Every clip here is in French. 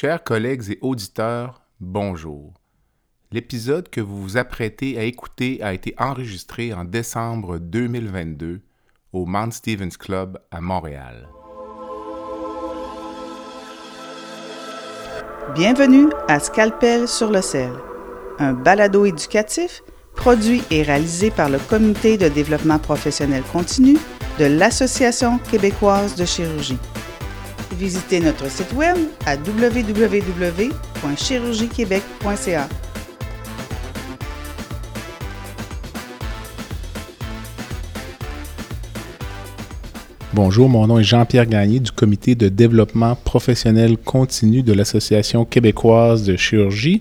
Chers collègues et auditeurs, bonjour. L'épisode que vous vous apprêtez à écouter a été enregistré en décembre 2022 au Mount Stevens Club à Montréal. Bienvenue à Scalpel sur le sel, un balado éducatif produit et réalisé par le Comité de développement professionnel continu de l'Association québécoise de chirurgie. Visitez notre site web à www.chirurgiequebec.ca. Bonjour, mon nom est Jean-Pierre Gagné du comité de développement professionnel continu de l'Association québécoise de chirurgie.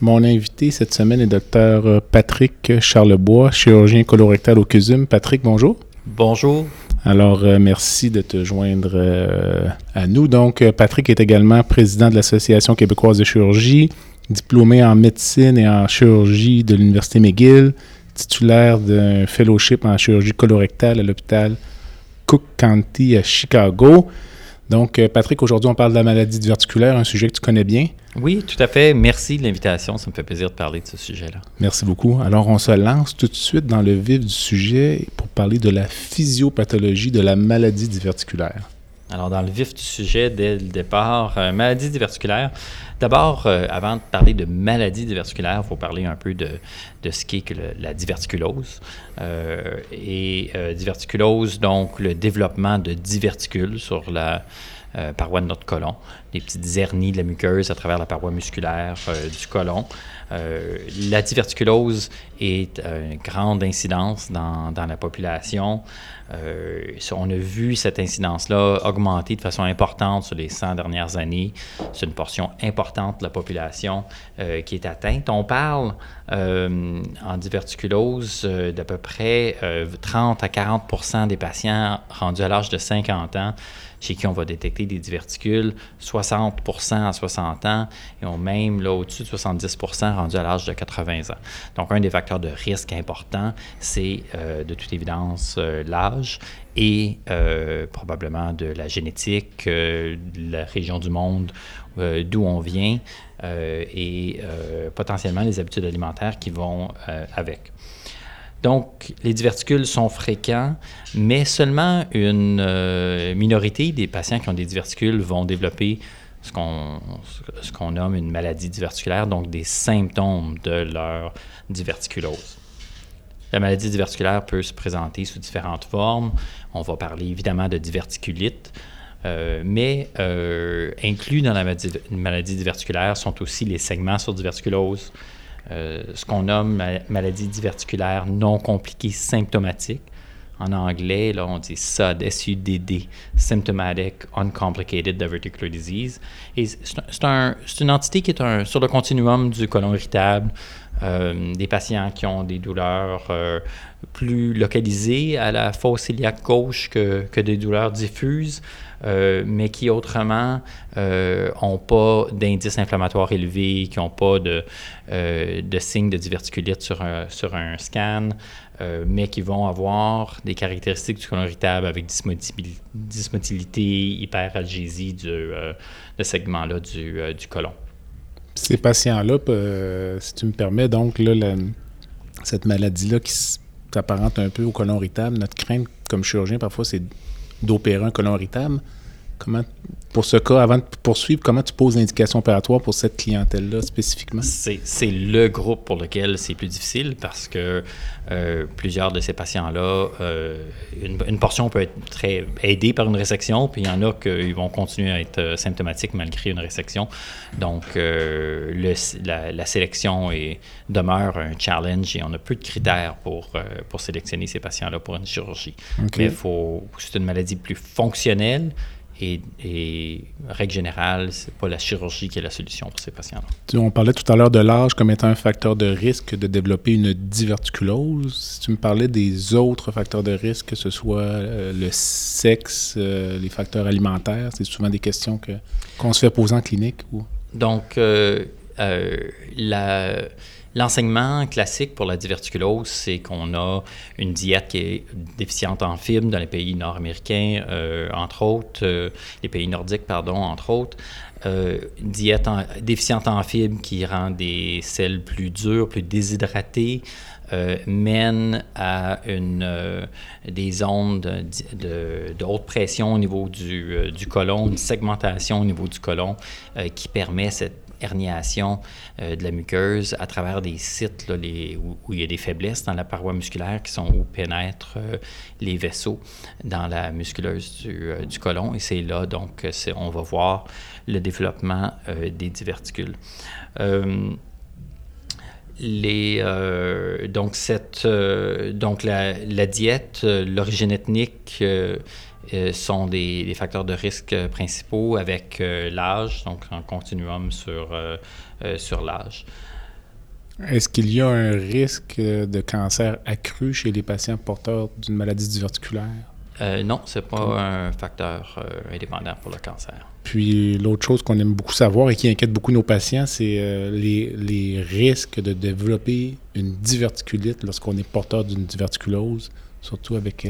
Mon invité cette semaine est Dr Patrick Charlebois, chirurgien colorectal au CUSUM. Patrick, bonjour. Bonjour. Alors, euh, merci de te joindre euh, à nous. Donc, euh, Patrick est également président de l'Association québécoise de chirurgie, diplômé en médecine et en chirurgie de l'Université McGill, titulaire d'un fellowship en chirurgie colorectale à l'hôpital Cook County à Chicago. Donc, Patrick, aujourd'hui, on parle de la maladie diverticulaire, un sujet que tu connais bien. Oui, tout à fait. Merci de l'invitation. Ça me fait plaisir de parler de ce sujet-là. Merci beaucoup. Alors, on se lance tout de suite dans le vif du sujet pour parler de la physiopathologie de la maladie diverticulaire. Alors, dans le vif du sujet, dès le départ, euh, maladie diverticulaire. D'abord, euh, avant de parler de maladie diverticulaire, il faut parler un peu de, de ce qu'est la diverticulose. Euh, et diverticulose, donc le développement de diverticules sur la, euh, paroi de notre côlon, des petites hernies de la muqueuse à travers la paroi musculaire euh, du côlon. Euh, la diverticulose est une grande incidence dans, dans la population. on a vu cette incidence-là augmenter de façon importante sur les 100 dernières années. C'est une portion importante de la population qui est atteinte. On parle en diverticulose d'à peu près 30 à 40% des patients rendus à l'âge de 50 ans chez qui on va détecter des diverticules, 60% à 60 ans, et ont même là, au-dessus de 70% rendus à l'âge de 80 ans. Donc, un des facteurs de risque important, c'est euh, de toute évidence euh, l'âge et euh, probablement de la génétique, la région du monde d'où on vient et potentiellement les habitudes alimentaires qui vont avec. Donc, les diverticules sont fréquents, mais seulement une euh, minorité des patients qui ont des diverticules vont développer ce qu'on nomme une maladie diverticulaire, donc des symptômes de leur diverticulose. La maladie diverticulaire peut se présenter sous différentes formes. On va parler évidemment de diverticulite, euh, mais euh, inclus dans la maladie, maladie diverticulaire sont aussi les segments sur diverticulose, euh, ce qu'on nomme maladie diverticulaire non compliquée symptomatique. En anglais, là, on dit SUD, S-U-D-D, Symptomatic Uncomplicated Diverticular Disease. Et c'est un, une entité qui est sur le continuum du colon irritable, euh, des patients qui ont des douleurs euh, plus localisées à la fosse iliaque gauche que, que des douleurs diffuses. Euh, mais qui autrement n'ont pas d'indices inflammatoires élevés, qui n'ont pas de, de signes de diverticulite sur un, scan, mais qui vont avoir des caractéristiques du colon irritable avec dysmotilité, hyperalgésie du, de segment-là du, du colon. Ces patients-là, euh, si tu me permets, donc, cette maladie-là qui s'apparente un peu au colon irritable, notre crainte comme chirurgien, parfois, c'est colon irritable. Comment, pour ce cas, avant de poursuivre, comment tu poses l'indication opératoire pour cette clientèle-là spécifiquement? C'est le groupe pour lequel c'est plus difficile parce que euh, plusieurs de ces patients-là, euh, une, portion peut être très aidée par une résection, puis il y en a qui vont continuer à être euh, symptomatiques malgré une résection. Donc, le, la, sélection est, demeure un challenge et on a peu de critères pour, pour sélectionner ces patients-là pour une chirurgie. Mais c'est une maladie plus fonctionnelle et, règle générale, c'est pas la chirurgie qui est la solution pour ces patients-là. On parlait tout à l'heure de l'âge comme étant un facteur de risque de développer une diverticulose. Si tu me parlais des autres facteurs de risque, que ce soit euh, le sexe, euh, les facteurs alimentaires, c'est souvent des questions que, qu'on se fait poser en clinique. Ou... Donc, euh, la L'enseignement classique pour la diverticulose, c'est qu'on a une diète qui est déficiente en fibres dans les pays nord-américains, euh, entre autres, euh, les pays nordiques, pardon, entre autres. une diète déficiente en fibres qui rend des selles plus dures, plus déshydratées, euh, mène à euh, des ondes de, de, haute pression au niveau du, euh, du une segmentation au niveau du côlon qui permet cette herniation de la muqueuse à travers des sites où, il y a des faiblesses dans la paroi musculaire qui sont où pénètrent les vaisseaux dans la musculeuse du, du côlon. Et c'est là, donc, on va voir le développement des diverticules les, euh, donc, cette, euh, donc la, la diète, euh, l'origine ethnique sont des, des, facteurs de risque principaux avec l'âge, donc en continuum sur, sur l'âge. Est-ce qu'il y a un risque de cancer accru chez les patients porteurs d'une maladie diverticulaire? Non, ce n'est pas un facteur indépendant pour le cancer. Puis l'autre chose qu'on aime beaucoup savoir et qui inquiète beaucoup nos patients, c'est euh, les, risques de développer une diverticulite lorsqu'on est porteur d'une diverticulose, surtout avec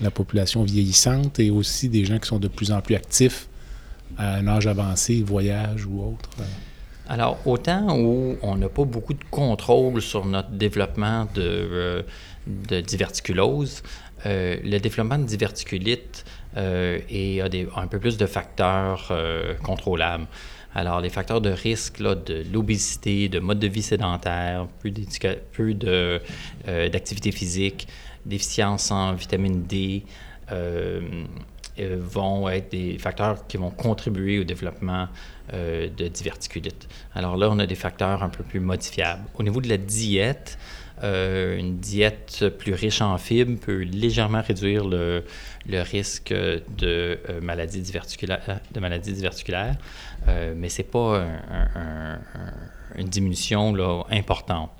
la population vieillissante et aussi des gens qui sont de plus en plus actifs à un âge avancé, voyage ou autre. Alors, autant où on n'a pas beaucoup de contrôle sur notre développement de, de diverticulose, euh, le développement de diverticulite euh, et a un peu plus de facteurs euh, contrôlables. Alors, les facteurs de risque là, de l'obésité, de mode de vie sédentaire, peu d'activité physique, déficience en vitamine D, vont être des facteurs qui vont contribuer au développement de diverticulite. Alors là, on a des facteurs un peu plus modifiables. Au niveau de la diète, euh, une diète plus riche en fibres peut légèrement réduire le, risque de euh, maladies diverticulaires, euh, mais ce n'est pas une diminution importante.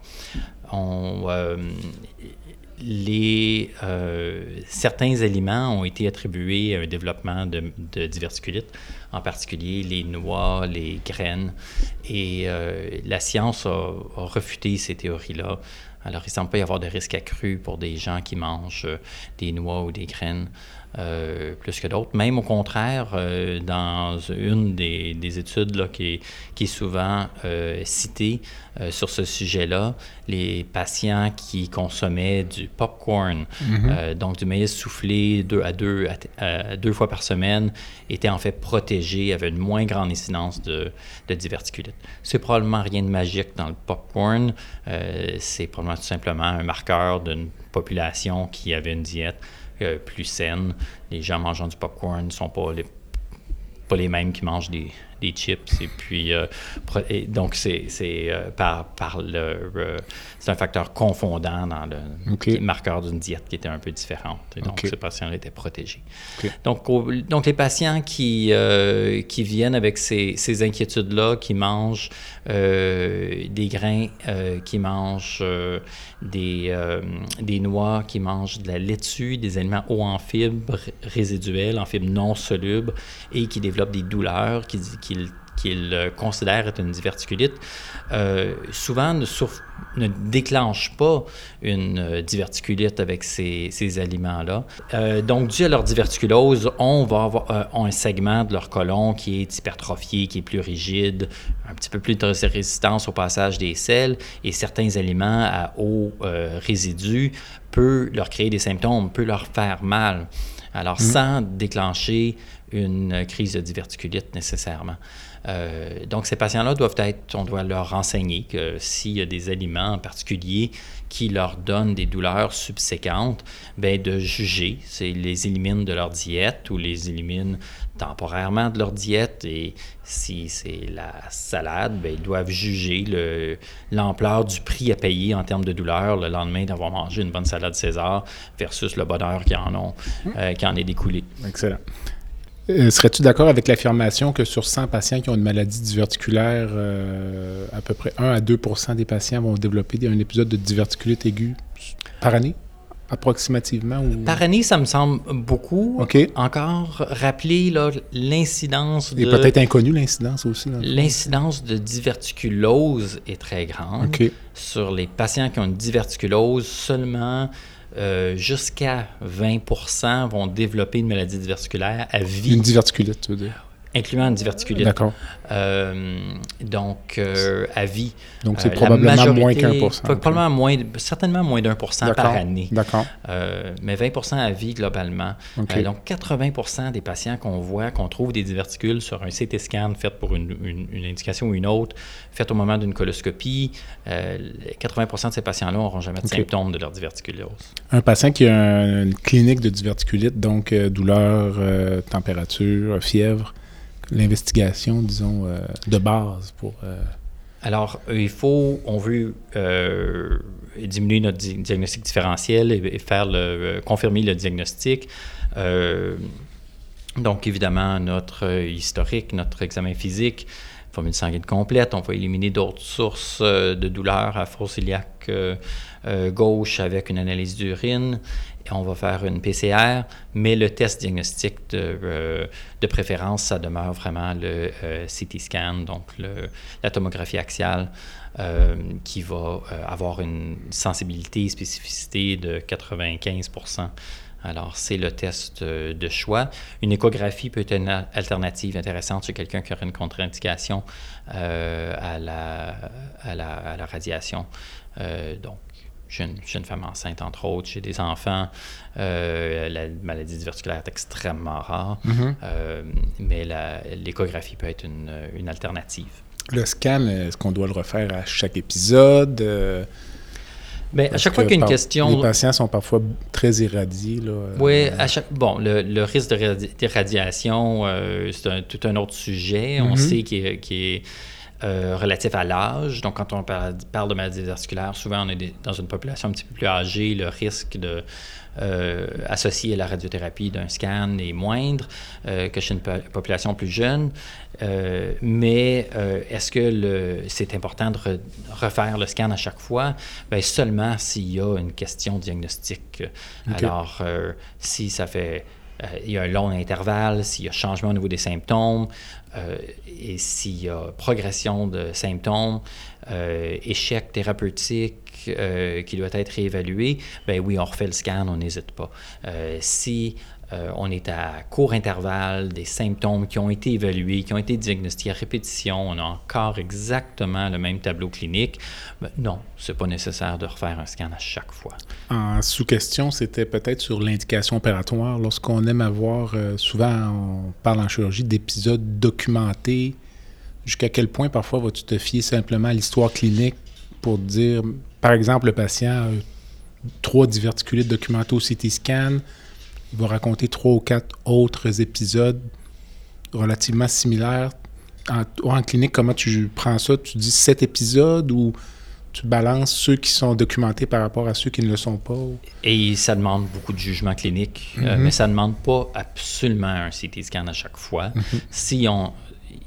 On, les, certains aliments ont été attribués à un développement de, de diverticulite, en particulier les noix, les graines, et la science a refuté ces théories-là. Alors, il semble pas y avoir de risque accru pour des gens qui mangent euh, des noix ou des graines euh, plus que d'autres. Même au contraire, euh, dans une des, études là, qui, est, qui, est, souvent euh, citée sur ce sujet-là, les patients qui consommaient du popcorn, mm-hmm. donc du maïs soufflé deux à deux, à, deux fois par semaine, étaient en fait protégés, avaient une moins grande incidence de, de diverticulite. C'est probablement rien de magique dans le popcorn. c'est probablement tout simplement un marqueur d'une population qui avait une diète euh, plus saine. Les gens mangeant du popcorn ne sont pas les, pas les mêmes qui mangent des, des chips. Et puis, euh, donc, c'est euh, par, par le. c'est un facteur confondant dans le marqueur d'une diète qui était un peu différente. Et donc, ces patients étaient protégés. Donc, donc, les patients qui, euh, qui viennent avec ces, ces inquiétudes-là, qui mangent des grains, qui mangent des, des noix, qui mangent de la laitue, des aliments hauts en fibres résiduelles, en fibres non solubles, et qui développent des douleurs, qui, qu'il euh, considère être une diverticulite, euh, souvent ne, ne, déclenchent pas une euh, diverticulite avec ces, ces aliments-là. donc, dû à leur diverticulose, on va avoir un segment de leur côlon qui est hypertrophié, qui est plus rigide, un petit peu plus de résistance au passage des selles, et certains aliments à haut résidu peuvent leur créer des symptômes, peuvent leur faire mal. Alors, mmh. sans déclencher une crise de diverticulite nécessairement. Euh, donc, ces patients-là doivent être, on doit leur renseigner que s'il y a des aliments en particulier qui leur donnent des douleurs subséquentes, bien, de juger s'ils les éliminent de leur diète ou les éliminent temporairement de leur diète. Et si c'est la salade, bien, ils doivent juger l'ampleur du prix à payer en termes de douleur le lendemain d'avoir mangé une bonne salade César versus le bonheur qui en, ont, euh, qui en est découlé. Excellent. Euh, serais-tu d'accord avec l'affirmation que sur 100 patients qui ont une maladie diverticulaire, euh, à peu près 1 à 2% des patients vont développer un épisode de diverticulite aiguë par année? approximativement? Par année, ça me semble beaucoup. Encore, rappeler l'incidence de... Et peut-être inconnu l'incidence aussi. L'incidence de diverticulose est très grande. Sur les patients qui ont une diverticulose, seulement euh, jusqu'à 20% vont développer une maladie diverticulaire à vie. Une diverticulite, tu veux dire? Incluant une diverticulite. D'accord. Euh, donc, euh, à vie. Donc, c'est Euh, la probablement moins qu'un pour cent. Probablement moins, certainement moins d'un pour cent par année. D'accord. Euh, mais 20% à vie globalement. Donc 80% des patients qu'on voit, qu'on trouve des diverticules sur un CT scan fait pour une, une- une indication ou une autre, fait au moment d'une coloscopie, euh, 80 de ces patients-là n'auront jamais de symptômes de leur diverticulose. Un patient qui a un- une clinique de diverticulite, donc douleur, température, fièvre, l'investigation, disons, euh, de base pour... euh, Alors, euh, il faut, on veut diminuer notre di- diagnostic différentiel et, faire confirmer le diagnostic. Donc, évidemment, notre historique, notre examen physique, formule sanguine complète, on va éliminer d'autres sources de douleur à fosse iliaque euh, gauche avec une analyse d'urine. On va faire une PCR, mais le test diagnostique de, euh, de préférence, ça demeure vraiment le euh, CT scan, donc la tomographie axiale, euh, qui va avoir une sensibilité et spécificité de 95% alors, c'est le test de choix. Une échographie peut être une alternative intéressante chez quelqu'un qui aurait une contre-indication à, la, à, la, à la radiation. Donc, j'ai une, une femme enceinte, entre autres, j'ai des enfants. Euh, la maladie diverticulaire est extrêmement rare, Euh, mais l'échographie peut être une, une alternative. Le scan, est-ce qu'on doit le refaire à chaque épisode? euh, Mais à chaque fois qu'il y a une question... Les patients sont parfois très irradiés. Là, euh, Oui, à chaque, bon, le, le risque de radi- d'irradiation, euh, c'est un- tout un autre sujet. On Mhm. sait qu'il est, qu'il est, euh, relatif à l'âge. Donc, quand on parle, de maladie vasculaire, souvent on est des- dans une population un petit peu plus âgée. Le risque de, euh, associé à la radiothérapie d'un scan est moindre euh, que chez une po- population plus jeune. Mais est-ce que c'est important de re- refaire le scan à chaque fois? Bien, seulement s'il y a une question diagnostique. Alors, si ça fait euh, il y a un long intervalle, s'il y a changement au niveau des symptômes euh, et s'il y a progression de symptômes, euh, échec thérapeutique qui doit être réévalué, ben oui, on refait le scan, on n'hésite pas. Si euh, on est à court intervalle, des symptômes qui ont été évalués, qui ont été diagnostiqués à répétition, on a encore exactement le même tableau clinique, ben non, c'est pas nécessaire de refaire un scan à chaque fois. En sous-question, c'était peut-être sur l'indication opératoire. Lorsqu'on aime avoir, euh, souvent on parle en chirurgie d'épisodes documentés, jusqu'à quel point parfois vas-tu te fier simplement à l'histoire clinique pour dire, par exemple, le patient a trois diverticulites documentés au CT scan, il va raconter trois ou quatre autres épisodes relativement similaires. En, en clinique, comment tu prends ça? Tu dis sept épisodes ou tu balances ceux qui sont documentés par rapport à ceux qui ne le sont pas? Et ça demande beaucoup de jugement clinique, euh, Mhm. mais ça ne demande pas absolument un CT scan à chaque fois. Si on,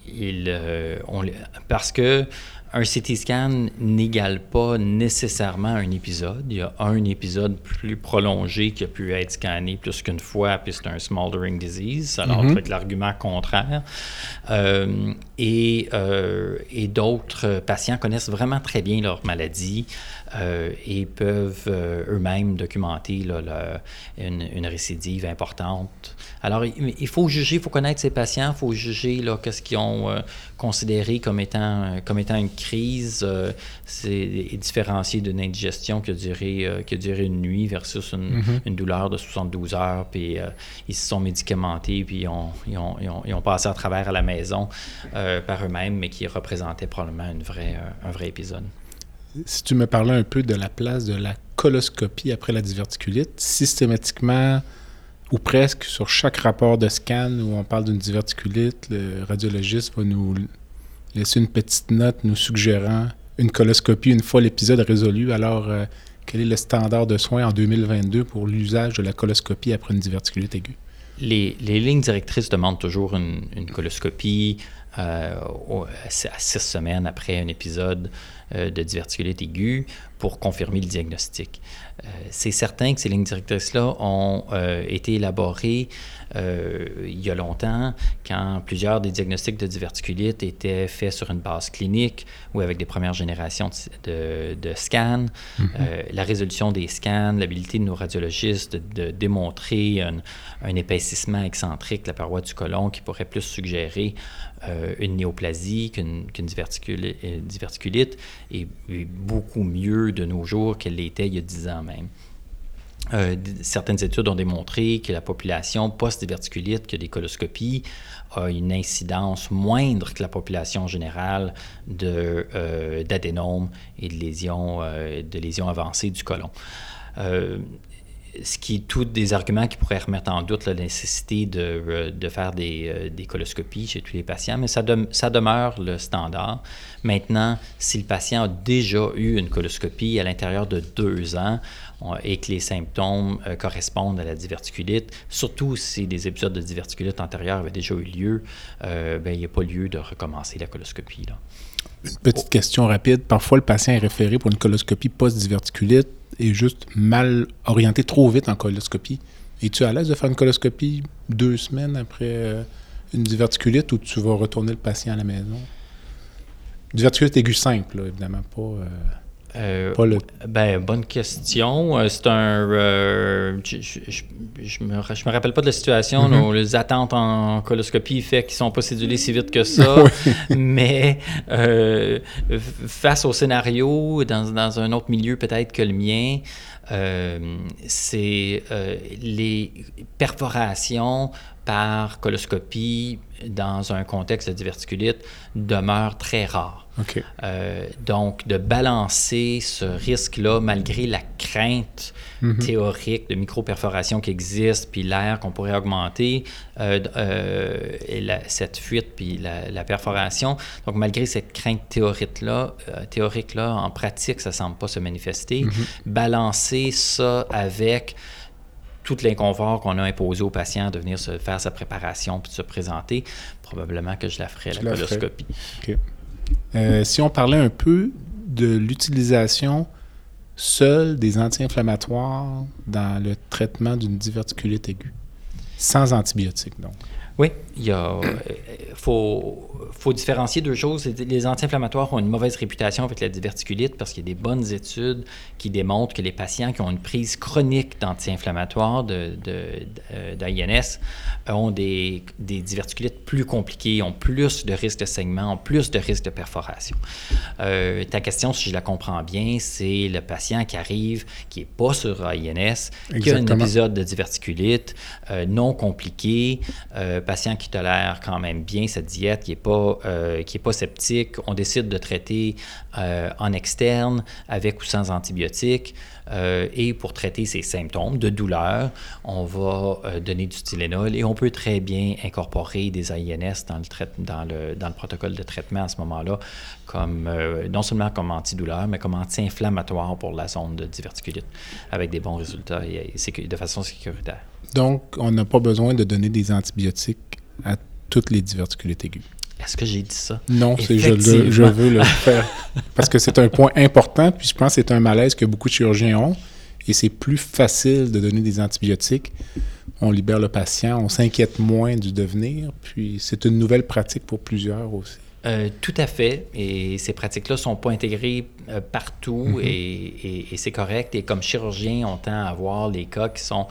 il, euh, on parce que un CT scan n'égale pas nécessairement un épisode. Il y a un épisode plus prolongé qui a pu être scanné plus qu'une fois, puis c'est un smoldering disease, alors Mhm. avec l'argument contraire. Euh, et euh, et d'autres patients connaissent vraiment très bien leur maladie euh, et peuvent euh, eux-mêmes documenter là, le- une, une récidive importante. Alors, il, il faut juger, il faut connaître ces patients, il faut juger qu'est-ce qu'ils ont euh, considéré comme étant, euh, comme étant une crise. euh, c'est et différencier d'une indigestion qui a, duré, euh, qui a duré une nuit versus une, une douleur de 72 heures, puis euh, ils se sont médicamentés, puis ils ont, ils ont, ils ont, ils ont passé à travers à la maison euh, par eux-mêmes, mais qui représentaient probablement une vraie, euh, un vrai épisode. Si tu me parlais un peu de la place de la coloscopie après la diverticulite, systématiquement ou presque sur chaque rapport de scan où on parle d'une diverticulite, le radiologiste va nous laisser une petite note nous suggérant une coloscopie une fois l'épisode résolu. Alors, euh, quel est le standard de soins en 2022 pour l'usage de la coloscopie après une diverticulite aiguë? Les, lignes directrices demandent toujours une, coloscopie euh, à six semaines après un épisode de diverticulite aiguë pour confirmer le diagnostic. Euh, c'est certain que ces lignes directrices-là ont euh, été élaborées euh, il y a longtemps, quand plusieurs des diagnostics de diverticulite étaient faits sur une base clinique ou avec des premières générations de, scans. Mm-hmm. la résolution des scans, l'habilité de nos radiologistes de, démontrer un, un, épaississement excentrique de la paroi du côlon qui pourrait plus suggérer une néoplasie qu'une diverticulite est, est beaucoup mieux de nos jours qu'elle l'était il y a 10 ans Euh, certaines études ont démontré que la population post-diverticulite, que des coloscopies, a une incidence moindre que la population générale euh, d'adénomes et de lésions, euh, de lésions avancées du côlon ce qui est tous des arguments qui pourraient remettre en doute la nécessité de, euh, de faire des, euh, des, coloscopies chez tous les patients, mais ça, demeure le standard. Maintenant, si le patient a déjà eu une coloscopie à l'intérieur de deux ans et que les symptômes euh, correspondent à la diverticulite, surtout si des épisodes de diverticulite antérieure avaient déjà eu lieu, ben, il n'y a pas lieu de recommencer la coloscopie. Là. Une petite question rapide. Parfois, le patient est référé pour une coloscopie post-diverticulite est juste mal orienté trop vite en coloscopie. Es-tu à l'aise de faire une coloscopie deux semaines après euh, une diverticulite ou tu vas retourner le patient à la maison? Diverticulite aiguë simple, évidemment, pas... Euh, euh, ben, bonne question. Euh, c'est un. Euh, je, me, je me rappelle pas de la situation. Mm-hmm. les attentes en coloscopie fait qu'ils sont pas cédulés si vite que ça. mais face au scénario, dans, dans un autre milieu peut-être que le mien, c'est les perforations par coloscopie dans un contexte de diverticulite demeurent très rares. Euh, donc, de balancer ce risque-là, malgré la crainte mhm. théorique de micro-perforation qui existe, puis l'air qu'on pourrait augmenter, euh, euh, et cette fuite, puis la, perforation. Donc, malgré cette crainte théorique-là, théorique -là, en pratique, ça ne semble pas se manifester. Mhm. Balancer ça avec tout l'inconfort qu'on a imposé au patient de venir se faire sa préparation puis de se présenter, probablement que je la ferai à la coloscopie. Euh, si on parlait un peu de l'utilisation seule des anti-inflammatoires dans le traitement d'une diverticulite aiguë, sans antibiotiques donc. Oui, il euh, faut, faut différencier deux choses. Les anti-inflammatoires ont une mauvaise réputation avec la diverticulite parce qu'il y a des bonnes études qui démontrent que les patients qui ont une prise chronique d'anti-inflammatoires d'AINS de, ont des, des, diverticulites plus compliquées, ont plus de risques de saignement, ont plus de risques de perforation. Euh, ta question, si je la comprends bien, c'est le patient qui arrive, qui n'est pas sur AINS, qui a un épisode de diverticulite euh, non compliqué, patient qui tolère quand même bien cette diète, qui n'est pas, euh, pas sceptique, on décide de traiter euh, en externe avec ou sans antibiotiques. Euh, et pour traiter ces symptômes de douleur, on va donner du Tylenol et on peut très bien incorporer des AINS dans le, dans le, dans le protocole de traitement à ce moment-là, comme, non seulement comme antidouleur, mais comme anti-inflammatoire pour la zone de diverticulite, avec des bons résultats et de façon sécuritaire. Donc, on n'a pas besoin de donner des antibiotiques à toutes les diverticulites aiguës. Est-ce que j'ai dit ça? Non, je, je, veux le faire. Parce que c'est un point important, puis je pense que c'est un malaise que beaucoup de chirurgiens ont. Et c'est plus facile de donner des antibiotiques. On libère le patient, on s'inquiète moins du devenir, puis c'est une nouvelle pratique pour plusieurs aussi. Euh, tout à fait. Et ces pratiques-là ne sont pas intégrées euh, partout mm-hmm. et, et c'est correct. Et comme chirurgien, on tend à avoir les cas qui sont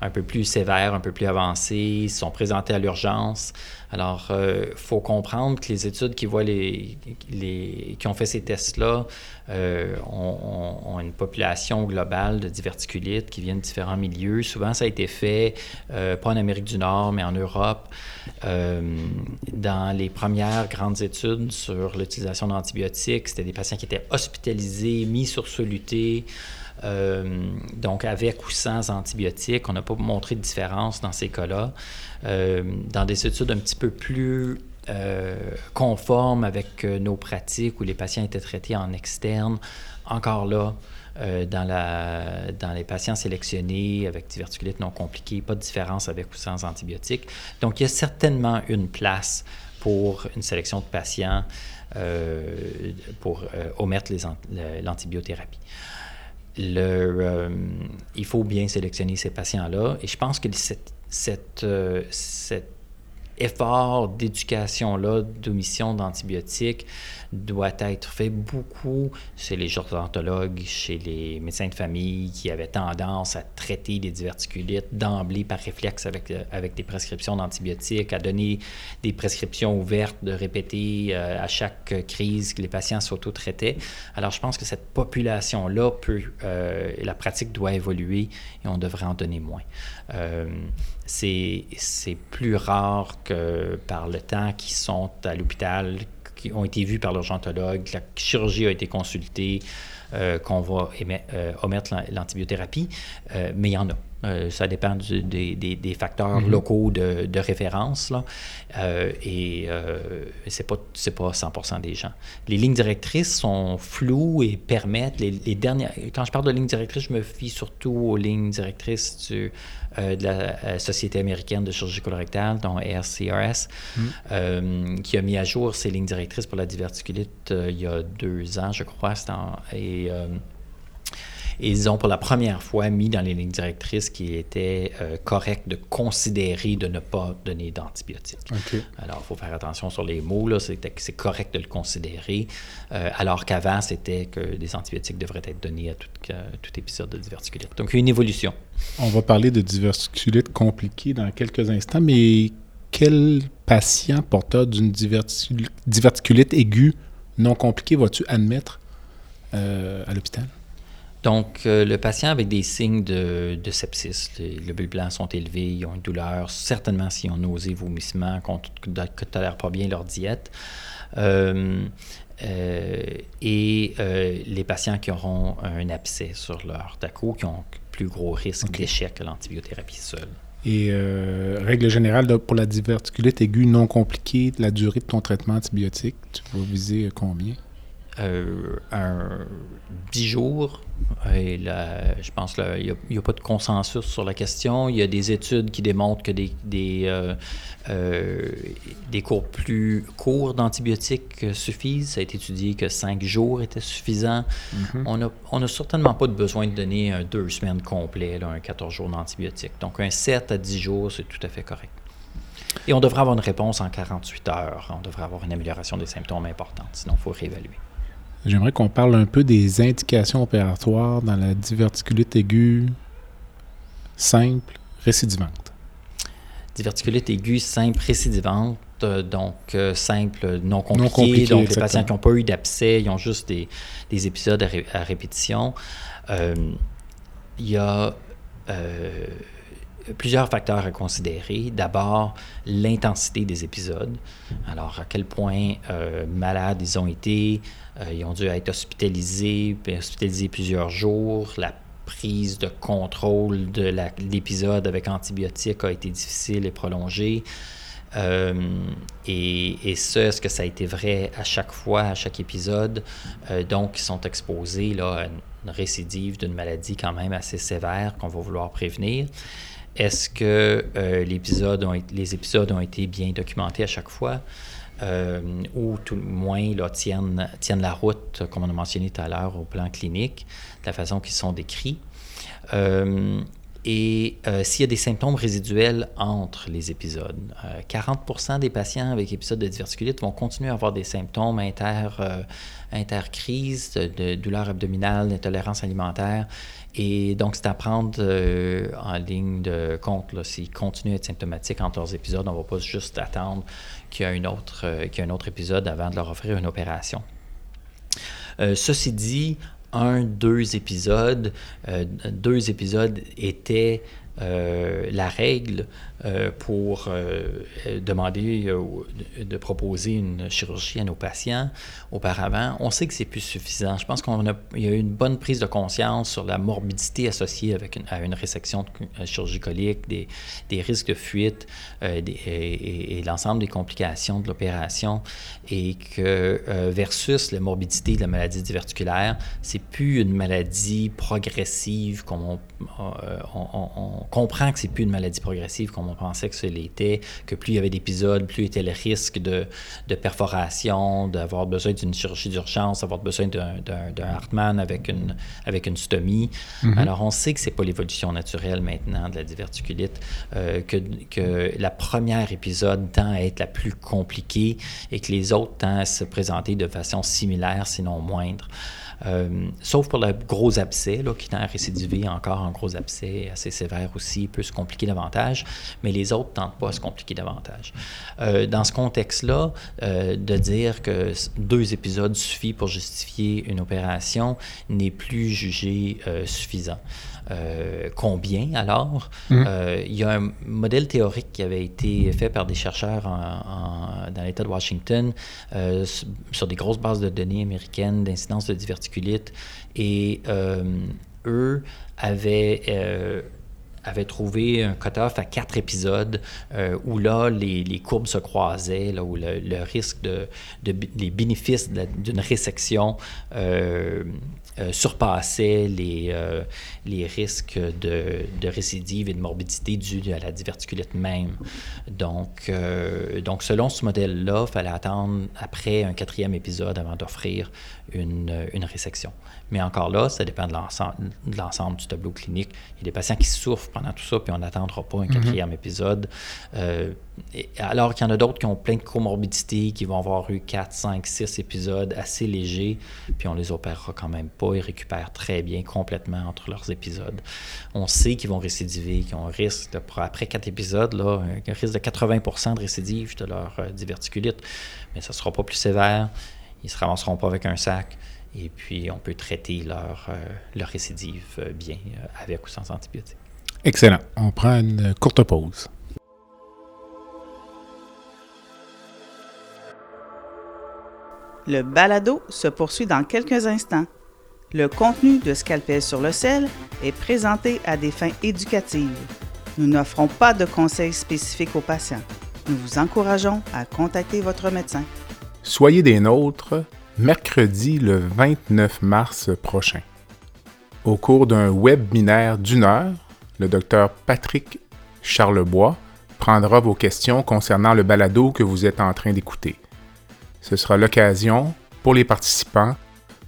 un peu plus sévères, un peu plus avancés, sont présentés à l'urgence. Alors, il euh, faut comprendre que les études qui, voient les, les qui ont fait ces tests-là euh, ont, une population globale de diverticulites qui viennent de différents milieux. Souvent, ça a été fait, euh, pas en Amérique du Nord, mais en Europe. dans les premières grandes études sur l'utilisation d'antibiotiques, c'était des patients qui étaient hospitalisés, mis sur soluté. Euh, donc, avec ou sans antibiotiques, on n'a pas montré de différence dans ces cas-là. Euh, dans des études un petit peu plus euh, conformes avec nos pratiques où les patients étaient traités en externe, encore là, dans, les patients sélectionnés avec diverticulite non compliquée, pas de différence avec ou sans antibiotiques. Donc, il y a certainement une place pour une sélection de patients pour omettre l'antibiothérapie. Le, il faut bien sélectionner ces patients-là. Et je pense que cette, cette, cette effort d'éducation-là, d'omission d'antibiotiques, doit être fait beaucoup chez les gérontologues, chez les médecins de famille qui avaient tendance à traiter les diverticulites d'emblée par réflexe avec, euh, avec des prescriptions d'antibiotiques, à donner des prescriptions ouvertes, de répéter euh, à chaque crise que les patients s'auto-traitaient. Alors, je pense que cette population-là peut, euh, la pratique doit évoluer et on devrait en donner moins. C'est plus rare que par le temps qu'ils sont à l'hôpital, qui ont été vus par l'urgentologue, la chirurgie a été consultée, euh, qu'on va euh, omettre l'antibiothérapie, euh, mais il y en a. ça dépend des, facteurs mm-hmm. locaux de, référence. Là, et ce n'est pas, pas 100 des gens. Les lignes directrices sont floues et permettent, les, les, dernières, quand je parle de lignes directrices, je me fie surtout aux lignes directrices du, euh, de la euh, Société américaine de chirurgie colorectale, dont RCRS, mm. euh, qui a mis à jour ses lignes directrices pour la diverticulite il y a deux ans, je crois. et ils ont pour la première fois mis dans les lignes directrices qu'il était euh, correct de considérer de ne pas donner d'antibiotiques. Alors, il faut faire attention sur les mots. C'est correct de le considérer, euh, alors qu'avant, c'était que des antibiotiques devraient être donnés à tout, tout épisode de diverticulite. Donc, une évolution. On va parler de diverticulite compliquée dans quelques instants, mais quel patient porteur d'une diverticulite aiguë non compliquée vas-tu admettre euh, à l'hôpital? Donc, euh, le patient avec des signes de, sepsis, les globules blancs sont élevés, ils ont une douleur, certainement s'ils ont nausées, vomissements, qu'on ne tolèrent pas bien leur diète. Euh, euh, et les patients qui auront un abcès sur leur TACO, qui ont plus gros risque d'échec que l'antibiothérapie seule. Et règle générale, pour la diverticulite aiguë non compliquée, la durée de ton traitement antibiotique, tu vas viser combien? Euh, un, 10 jours. Et là, je pense qu'il n'y a, pas de consensus sur la question. Il y a des études qui démontrent que des, des, euh, euh, des cours plus courts d'antibiotiques suffisent. Ça a été étudié que 5 jours étaient suffisants. On n'a on a certainement pas de besoin de donner un 2 semaines complet, là, un 14 jours d'antibiotiques. Donc un 7 à 10 jours, c'est tout à fait correct. Et on devrait avoir une réponse en 48 heures. On devrait avoir une amélioration des symptômes importante. Sinon, il faut réévaluer. J'aimerais qu'on parle un peu des indications opératoires dans la diverticulite aiguë simple récidivante. Diverticulite aiguë simple récidivante, euh, donc euh, simple non compliqué. donc les patients qui n'ont pas eu d'abcès, ils ont juste des, épisodes à, répétition. Euh, il y a plusieurs facteurs à considérer. D'abord, l'intensité des épisodes. Alors, à quel point malades ils ont été, euh, ils ont dû être hospitalisés, hospitalisés plusieurs jours. La prise de contrôle de l'épisode avec antibiotiques a été difficile et prolongée. Euh, et, et, ce, est-ce que ça a été vrai à chaque fois, à chaque épisode? Euh, donc, ils sont exposés à une récidive d'une maladie quand même assez sévère qu'on va vouloir prévenir. Est-ce que l'épisode les épisodes ont été bien documentés à chaque fois? Euh, ou tout le moins là, tiennent, tiennent la route, comme on a mentionné tout à l'heure, au plan clinique, de la façon qu'ils sont décrits. Euh, et euh, s'il y a des symptômes résiduels entre les épisodes, 40% des patients avec épisode de diverticulite vont continuer à avoir des symptômes inter, intercrises, de, de douleur abdominale, d'intolérance alimentaire. Et donc, c'est à prendre en ligne de compte. S'ils continuent à être symptomatiques entre leurs épisodes, on ne va pas juste attendre qu'il y a, une autre, euh, un autre épisode avant de leur offrir une opération. Euh, ceci dit, un, deux épisodes, euh, deux épisodes étaient la règle euh, pour euh, demander euh, de proposer une chirurgie à nos patients auparavant, on sait que c'est plus suffisant. Je pense qu'il y a eu une bonne prise de conscience sur la morbidité associée avec à une résection chirurgicolique, des, des risques de fuite et, l'ensemble des complications de l'opération, et que versus la morbidité de la maladie diverticulaire, c'est plus une maladie progressive comme on, comprend que c'est plus une maladie progressive on pensait que ce l'était, que plus il y avait d'épisodes, plus était le risque de, de perforation, d'avoir besoin d'une chirurgie d'urgence, d'avoir besoin d'un Hartmann avec une, avec une stomie. Mm-hmm. Alors, on sait que c'est pas l'évolution naturelle maintenant de la diverticulite, euh, que, que la première épisode tend à être la plus compliquée et que les autres tendent à se présenter de façon similaire, sinon moindre. Euh, sauf pour le gros abcès, qui tend à récidiver encore en gros abcès assez sévère aussi, peut se compliquer davantage, mais les autres ne tentent pas à se compliquer davantage. Euh, dans ce contexte-là, euh, de dire que deux épisodes suffit pour justifier une opération n'est plus jugé suffisant. Euh, combien alors? Mmh. Euh, il y a un modèle théorique qui avait été fait par des chercheurs dans l'État de Washington euh, sur des grosses bases de données américaines d'incidence de diverticulite et eux avaient avait trouvé un cut-off à quatre épisodes où là, les, les, courbes se croisaient, là, où le, risque de, de, les bénéfices d'une résection euh, les, euh, les risques de, de, récidive et de morbidité dus à la diverticulite même. Donc, euh, selon ce modèle-là, il fallait attendre après un quatrième épisode avant d'offrir une, résection. Mais encore là, ça dépend de l'ensemble du tableau clinique. Il y a des patients qui souffrent pendant tout ça, puis on n'attendra pas un mhm. quatrième épisode. alors qu'il y en a d'autres qui ont plein de comorbidités, qui vont avoir eu 4, 5, 6 épisodes assez légers, puis on les opérera quand même pas. Ils récupèrent très bien complètement entre leurs épisodes. On sait qu'ils vont récidiver, qu'ils ont un risque, de, après 4 épisodes, là, un risque de 80% de récidive de leur euh, diverticulite, mais ça ne sera pas plus sévère. Ils ne se ramasseront pas avec un sac. Et puis, on peut traiter leur, euh, leur récidive euh, bien, avec ou sans antibiotiques. Excellent. On prend une courte pause. Le balado se poursuit dans quelques instants. Le contenu de Scalpel sur le sel est présenté à des fins éducatives. Nous n'offrons pas de conseils spécifiques aux patients. Nous vous encourageons à contacter votre médecin. Soyez des nôtres mercredi le 29 mars prochain. Au cours d'un webinaire d'une heure, le docteur Patrick Charlebois prendra vos questions concernant le balado que vous êtes en train d'écouter. Ce sera l'occasion pour les participants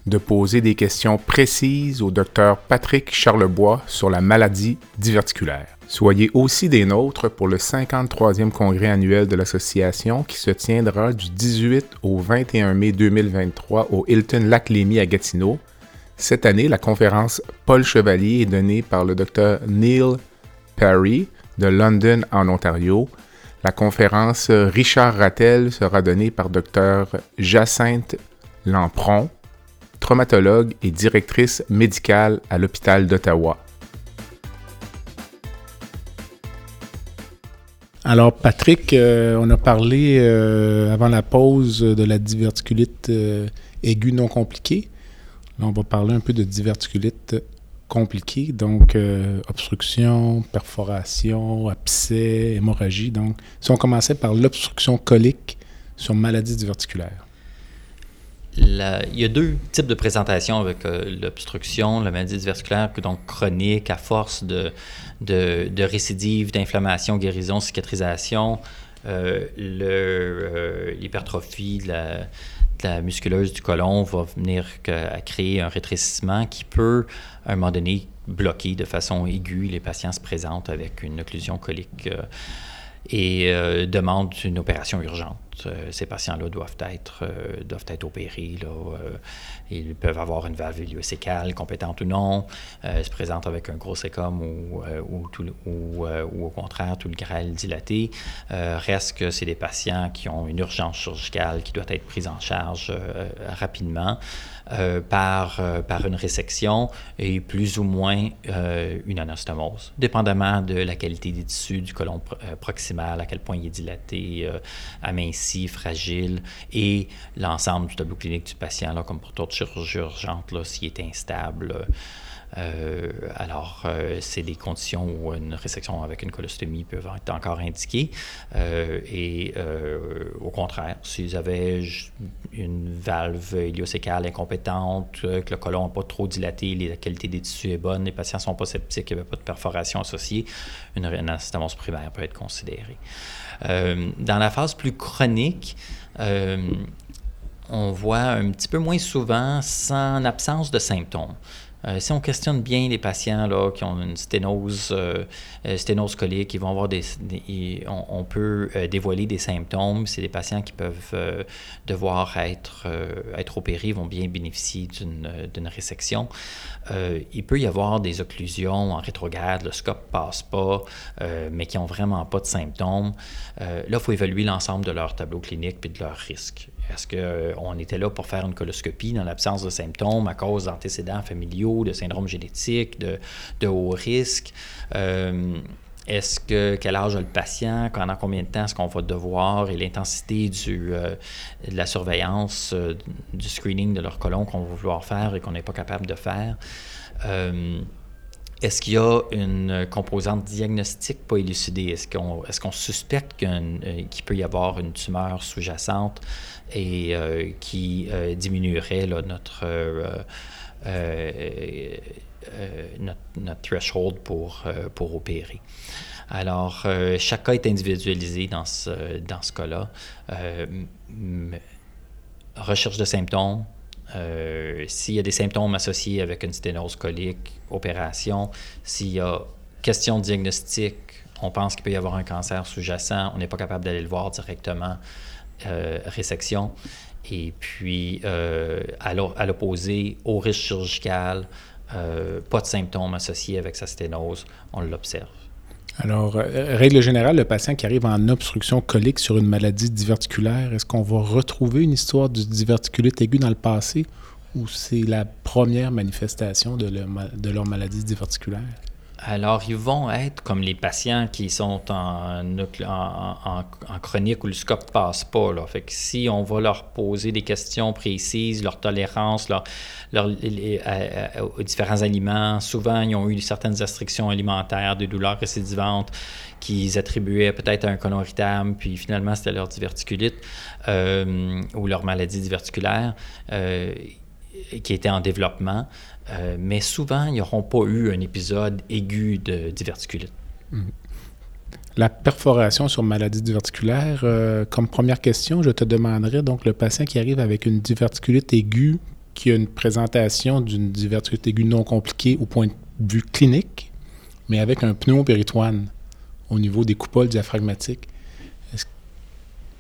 de poser des questions précises au docteur Patrick Charlebois sur la maladie diverticulaire. Soyez aussi des nôtres pour le 53e congrès annuel de l'association qui se tiendra du 18 au 21 mai 2023 au Hilton Lac Lémy à Gatineau. Cette année, la conférence Paul Chevalier est donnée par le docteur Neil Perry de London en Ontario. La conférence Richard Rattel sera donnée par Dr Jacinthe Lampron traumatologue et directrice médicale à l'hôpital d'Ottawa. Alors, Patrick, euh, on a parlé euh, avant la pause de la diverticulite euh, aiguë non compliquée. Là, on va parler un peu de diverticulite compliquée, donc obstruction, perforation, abcès, hémorragie. Donc, si on commençait par l'obstruction colique sur maladie diverticulaire il y a deux types de présentations avec euh, l'obstruction, la maladie diverticulaire, donc chronique à force de, de, récidive, d'inflammation, guérison, cicatrisation. Euh, euh, l'hypertrophie de la, musculeuse du côlon va venir à créer un rétrécissement qui peut, à un moment donné, bloquer de façon aiguë. Les patients se présentent avec une occlusion colique et demandent une opération urgente. Euh, ces patients-là doivent être, euh, doivent être opérés. Euh, ils peuvent avoir une valve iléosécale, compétente ou non, se présentent avec un gros sécom ou, ou, ou, ou, au contraire tout le grêle dilaté. reste que c'est des patients qui ont une urgence chirurgicale qui doit être prise en charge rapidement. Euh, par, euh, par une résection et plus ou moins euh, une anastomose, dépendamment de la qualité des tissus du côlon proximal, à quel point il est dilaté, aminci, fragile, et l'ensemble du tableau clinique du patient, là, comme pour toute chirurgie urgente, s'il est instable. Alors, c'est des conditions où une résection avec une colostomie peut être encore indiquée. et au contraire, s'ils avaient une valve iliocécale incompétente, que le côlon n'a pas trop dilaté, la qualité des tissus est bonne, les patients ne sont pas sceptiques, il n'y avait pas de perforation associée, une anastomose primaire peut être considérée. dans la phase plus chronique, on voit un petit peu moins souvent sans absence de symptômes. Euh, si on questionne bien les patients là, qui ont une sténose, euh, euh, sténose colique, ils vont avoir des, on, peut dévoiler des symptômes. C'est des patients qui peuvent devoir être, être opérés, vont bien bénéficier d'une résection. il peut y avoir des occlusions en rétrograde, le scope passe pas, mais qui n'ont vraiment pas de symptômes. là, il faut évaluer l'ensemble de leur tableau clinique et de leur risque. Est-ce qu'on était là pour faire une coloscopie dans l'absence de symptômes à cause d'antécédents familiaux, de syndromes génétiques, de, haut risque? Euh, est-ce que quel âge a le patient, pendant combien de temps est-ce qu'on va devoir? Et l'intensité euh, de la surveillance euh, du screening de leur colon qu'on va vouloir faire et qu'on n'est pas capable de faire. Est-ce qu'il y a une composante diagnostique pas élucidée? Est-ce qu'on est suspecte qu'il peut y avoir une tumeur sous-jacente et euh, qui euh, diminuerait notre, euh, notre, notre, threshold pour, pour opérer? Alors, chaque cas est individualisé dans ce, dans ce cas-là. recherche de symptômes, s'il y a des symptômes associés avec une sténose colique, opération. S'il y a question diagnostique, on pense qu'il peut y avoir un cancer sous-jacent, on n'est pas capable d'aller le voir directement. Euh, résection. Et puis, euh, à l'opposé, au risque chirurgical, euh, pas de symptômes associés avec sa sténose, on l'observe. Alors, règle générale, le patient qui arrive en obstruction colique sur une maladie diverticulaire, est-ce qu'on va retrouver une histoire du diverticulite aigu dans le passé ou c'est la première manifestation de leur maladie diverticulaire? Alors, ils vont être comme les patients qui sont en, en, chronique où le scope passe pas. Là. Si on va leur poser des questions précises, leur tolérance, leur, aux différents aliments, souvent ils ont eu certaines restrictions alimentaires, des douleurs récidivantes qu'ils attribuaient peut-être à un colon irritable, puis finalement c'était leur diverticulite euh, ou leur maladie diverticulaire. Euh, qui était en développement, euh, mais souvent, ils n'auront pas eu un épisode aigu de diverticulite. Mm. La perforation sur maladie diverticulaire, euh, comme première question, je te demanderais donc le patient qui arrive avec une diverticulite aiguë, qui a une présentation d'une diverticulite aiguë non compliquée au point de vue clinique, mais avec un pneumopéritoine au niveau des coupoles diaphragmatiques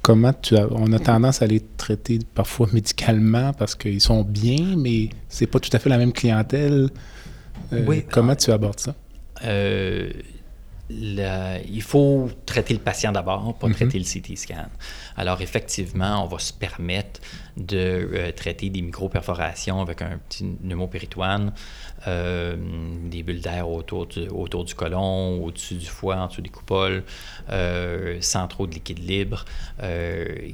comment tu as, on a tendance à les traiter parfois médicalement parce qu'ils sont bien, mais c'est pas tout à fait la même clientèle. Euh, oui, comment tu abordes ça? Euh, il faut traiter le patient d'abord, pas mhm. traiter le CT scan. Alors, effectivement, on va se permettre de euh, traiter des micro-perforations avec un petit pneumopéritoine, euh, des bulles d'air autour du, autour du côlon, au-dessus du foie, en dessous des coupoles, euh, sans trop de liquide libre,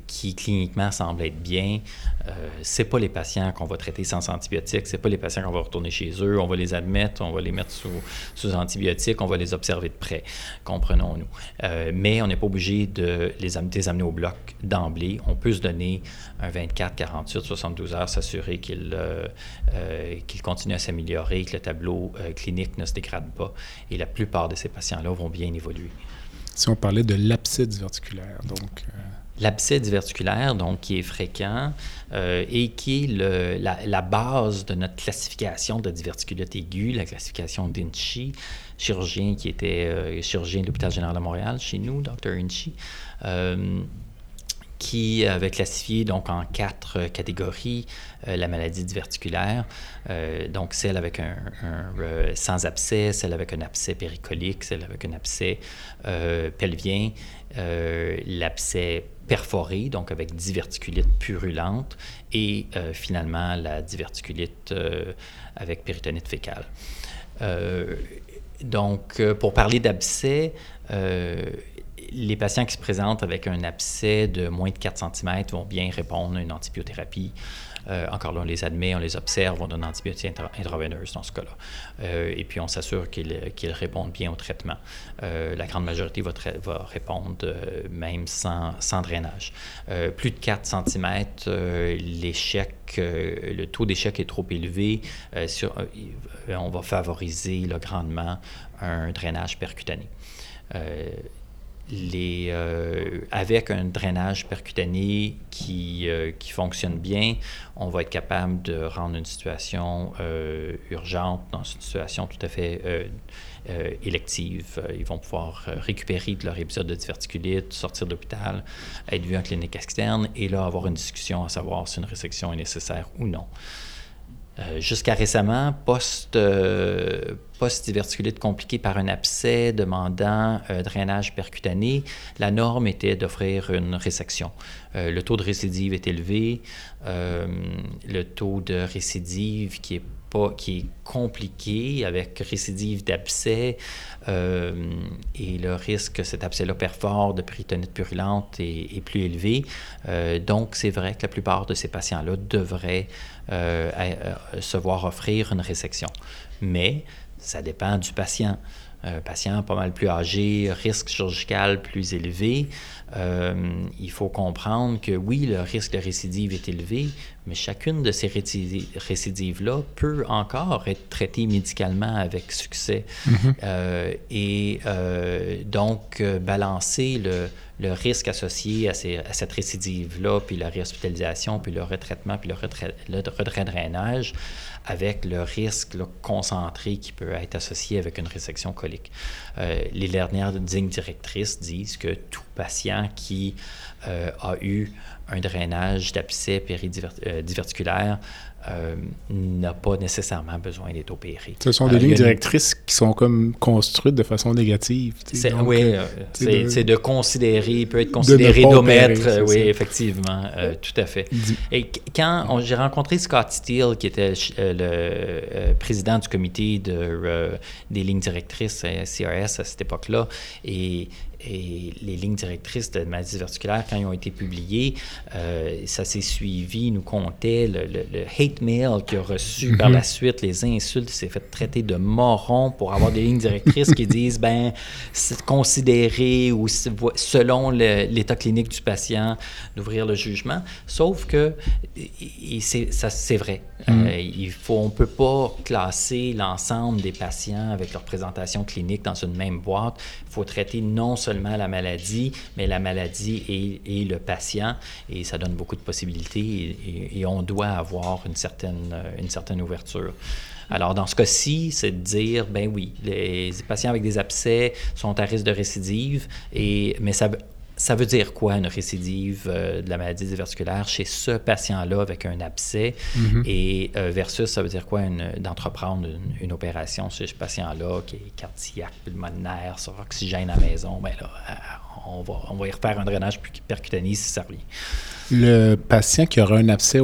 qui cliniquement semblent être bien. c'est pas les patients qu'on va traiter sans antibiotiques, c'est pas les patients qu'on va retourner chez eux, on va les admettre, on va les mettre sous, sous antibiotiques, on va les observer de près, comprenons-nous. mais on n'est pas obligé de les, les amener au bloc d'emblée. On peut se donner un 24, 48, 72 heures, s'assurer qu'il euh, euh, continue à s'améliorer, que le tableau euh, clinique ne se dégrade pas. Et la plupart de ces patients-là vont bien évoluer. Si on parlait de l'abcès diverticulaire, donc... L'abcès diverticulaire, donc, qui est fréquent et qui est la, base de notre classification de diverticulite aiguë, la classification d'Inchi, chirurgien qui était chirurgien de l'Hôpital général de Montréal, chez nous, Dr. Inchi qui avait classifié donc en quatre euh, catégories euh, la maladie diverticulaire, euh, donc celle avec un, sans abcès, celle avec un abcès péricolique, celle avec un abcès pelvien, l'abcès perforé, donc avec diverticulite purulente, et finalement la diverticulite avec péritonite fécale. donc, pour parler d'abcès, les patients qui se présentent avec un abcès de moins de 4 cm vont bien répondre à une antibiothérapie. encore là, on les admet, on les observe, on donne antibiotiques intraveineuses dans ce cas-là. et puis, on s'assure qu'ils répondent bien au traitement. la grande majorité va, répondre même sans, drainage. plus de 4 cm, l'échec, le taux d'échec est trop élevé. on va favoriser grandement un drainage percutané. Euh, les, euh, avec un drainage percutané qui, euh, qui, fonctionne bien, on va être capable de rendre une situation urgente dans une situation tout à fait élective. Ils vont pouvoir récupérer de leur épisode de diverticulite, sortir d'hôpital, être vus en clinique externe et là avoir une discussion à savoir si une résection est nécessaire ou non. Euh, jusqu'à récemment, post, euh, post-diverticulite compliquée par un abcès demandant euh, drainage percutané, la norme était d'offrir une résection. le taux de récidive est élevé. le taux de récidive qui est pas, qui est compliqué avec récidive d'abcès et le risque que cet abcès-là perfore de péritonite purulente est plus élevé. donc, c'est vrai que la plupart de ces patients-là devraient euh, à, se voir offrir une résection. Mais ça dépend du patient. Un patient pas mal plus âgé, risque chirurgical plus élevé, euh, il faut comprendre que oui, le risque de récidive est élevé, mais chacune de ces récidives-là peut encore être traitée médicalement avec succès. Mm-hmm. Euh, et donc, balancer le, le risque associé à, cette récidive-là, puis la réhospitalisation, puis le retraitement, puis le retrait, le avec le risque concentré qui peut être associé avec une résection colique. Euh, les dernières dignes directrices disent que tout patient qui euh, a eu un drainage d'abcès péridiverticulaire euh, n'a pas nécessairement besoin d'être opéré. Ce sont des euh, lignes directrices qui sont comme construites de façon négative. oui, euh, c'est de, considérer, peut être considéré d'omettre, oui, effectivement, tout à fait. Et quand j'ai rencontré Scott Steele, qui était le président du comité de, des lignes directrices CRS à cette époque-là, et et les lignes directrices de maladies verticulaires, quand ils ont été publiées, euh, ça s'est suivi, nous comptait le, hate mail qu'il a reçu par la mhm. suite, les insultes, il s'est fait traiter de moron pour avoir des lignes directrices qui disent, ben, considérer ou selon l'état clinique du patient, d'ouvrir le jugement. Sauf que c'est vrai. Mhm. Euh, il faut, on ne peut pas classer l'ensemble des patients avec leur présentation clinique dans une même boîte. Il faut traiter non seulement seulement la maladie, mais la maladie et, le patient. Et ça donne beaucoup de possibilités et, on doit avoir une certaine, une certaine ouverture. Alors, dans ce cas-ci, c'est de dire, ben oui, les patients avec des abcès sont à risque de récidive, et, mais ça, ça veut dire quoi une récidive euh, de la maladie diverticulaire chez ce patient-là avec un abcès? Mm-hmm. et euh, versus ça veut dire quoi d'entreprendre une, opération chez ce patient-là qui est cardiaque, pulmonaire, sur oxygène à la maison, ben là, euh, on va, on va y refaire un drainage percutané si ça revient. Le patient qui aura un abcès,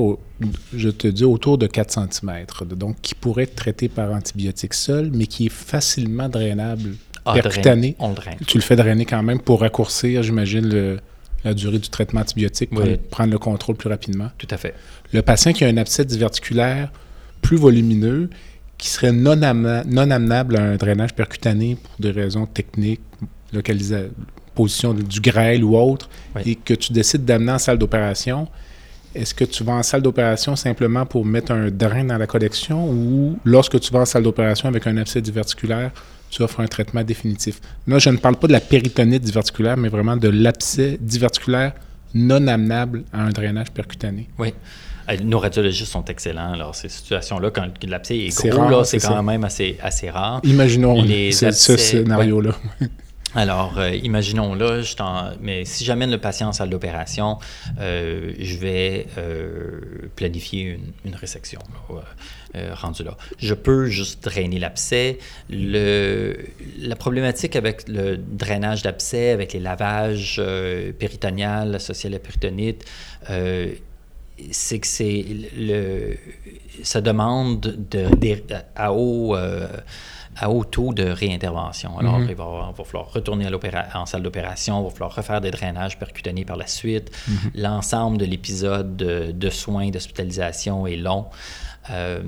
je te dis, autour de 4 cm, donc qui pourrait être traité par antibiotiques seul, mais qui est facilement drainable ah, percutané. on le draine. Tu le fais drainer quand même pour raccourcir, j'imagine, la durée du traitement antibiotique pour prendre le contrôle plus rapidement. Tout à fait. Le patient qui a un abcès diverticulaire plus volumineux, qui serait non, non amenable à un drainage percutané pour des raisons techniques, localisation, position du grêle ou autre, et que tu décides d'amener en salle d'opération, est-ce que tu vas en salle d'opération simplement pour mettre un drain dans la collection ou lorsque tu vas en salle d'opération avec un abcès diverticulaire, tu offres un traitement définitif. Là, je ne parle pas de la péritonite diverticulaire, mais vraiment de l'abcès diverticulaire non amenable à un drainage percutané. Oui. Euh, nos radiologistes sont excellents. Alors, ces situations-là, quand l'abcès est, gros, c'est quand même assez, assez rare. Imaginons ce scénario-là. Alors, euh, imaginons là, je mais si j'amène le patient en salle d'opération, euh, je vais euh, planifier une, résection rendu là. Je peux juste drainer l'abcès. la problématique avec le drainage d'abcès, avec les lavages péritoniales associés à la péritonite, c'est que c'est le, ça demande de, à haut à haut taux de réintervention. Alors, mhm. il, va, falloir retourner à en salle d'opération, il va falloir refaire des drainages percutanés par la suite. Mhm. L'ensemble de l'épisode de, soins, d'hospitalisation est long. Euh,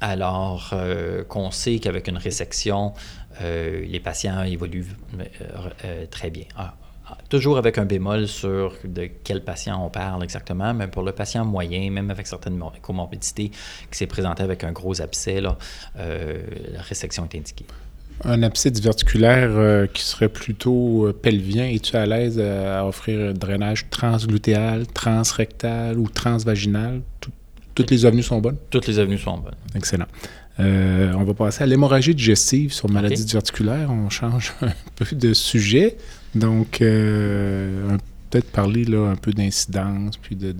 alors euh, qu'on sait qu'avec une résection, euh, les patients évoluent très bien. Ah, toujours avec un bémol sur de quel patient on parle exactement, mais pour le patient moyen, même avec certaines comorbidités qui s'est présenté avec un gros abcès, la résection est indiquée. Un abcès diverticulaire qui serait plutôt pelvien, es-tu à l'aise à offrir un drainage transglutéal, transrectal ou transvaginal? Toutes les avenues sont bonnes? Toutes les avenues sont bonnes. Excellent. on va passer à l'hémorragie digestive sur maladie diverticulaire. On change un peu de sujet. Donc, euh, peut-être parler là, un peu d'incidence, puis de...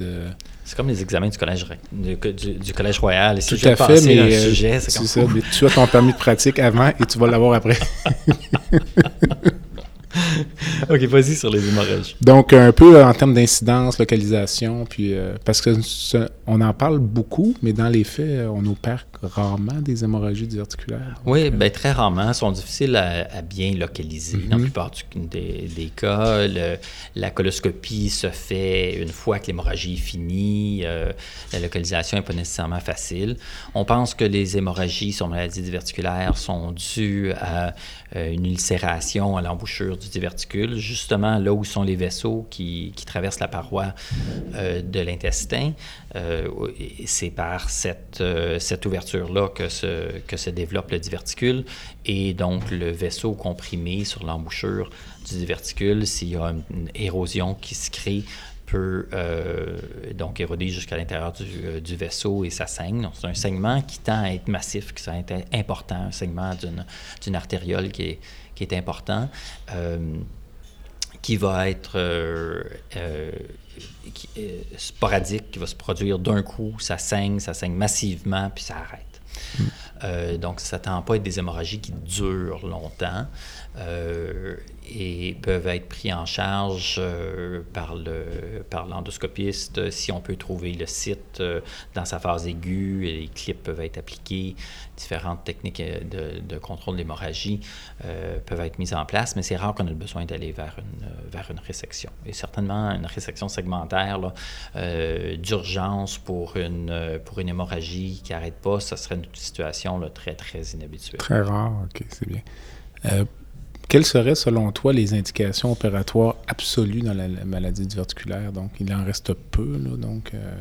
C'est comme les examens du collège, du, du, collège royal. Tout à fait, mais, euh, sujet, c'est ça. Mais tu as ton permis de pratique avant et tu vas l'avoir après. OK, vas-y sur les hémorragies. Donc, un peu en termes d'incidence, localisation, puis euh, parce que on en parle beaucoup, mais dans les faits, on opère rarement des hémorragies diverticulaires. Oui, euh, bien, très rarement. Elles sont difficiles à, bien localiser. Dans la mhm. plupart des, cas, la coloscopie se fait une fois que l'hémorragie est finie. Euh, la localisation n'est pas nécessairement facile. On pense que les hémorragies sur maladie diverticulaire sont dues à une ulcération à l'embouchure du justement là où sont les vaisseaux qui, traversent la paroi euh, de l'intestin. Euh, c'est par cette, euh, ouverture-là que se, développe le diverticule et donc le vaisseau comprimé sur l'embouchure du diverticule, s'il y a une, érosion qui se crée, peut donc éroder jusqu'à l'intérieur du, vaisseau et ça saigne. C'est un saignement qui tend à être massif, qui est important, un saignement d'une artériole qui est, qui est important, euh, qui va être euh, euh, sporadique, qui va se produire d'un coup, ça saigne, ça saigne massivement, puis ça arrête. Hmm. donc, ça ne tend pas à être des hémorragies qui durent longtemps. Euh, et peuvent être pris en charge euh, par, le, par l'endoscopiste si on peut trouver le site euh, dans sa phase aiguë. Les clips peuvent être appliqués, différentes techniques de, de contrôle de l'hémorragie peuvent être mises en place, mais c'est rare qu'on ait besoin d'aller vers une, vers une résection. Et certainement, une résection segmentaire d'urgence pour une, pour une hémorragie qui n'arrête pas, ça serait une situation très, très inhabituelle. Très rare, OK, c'est bien. Quelles seraient, selon toi, les indications opératoires absolues dans la, maladie diverticulaire? Donc, il en reste peu, là, donc... Euh,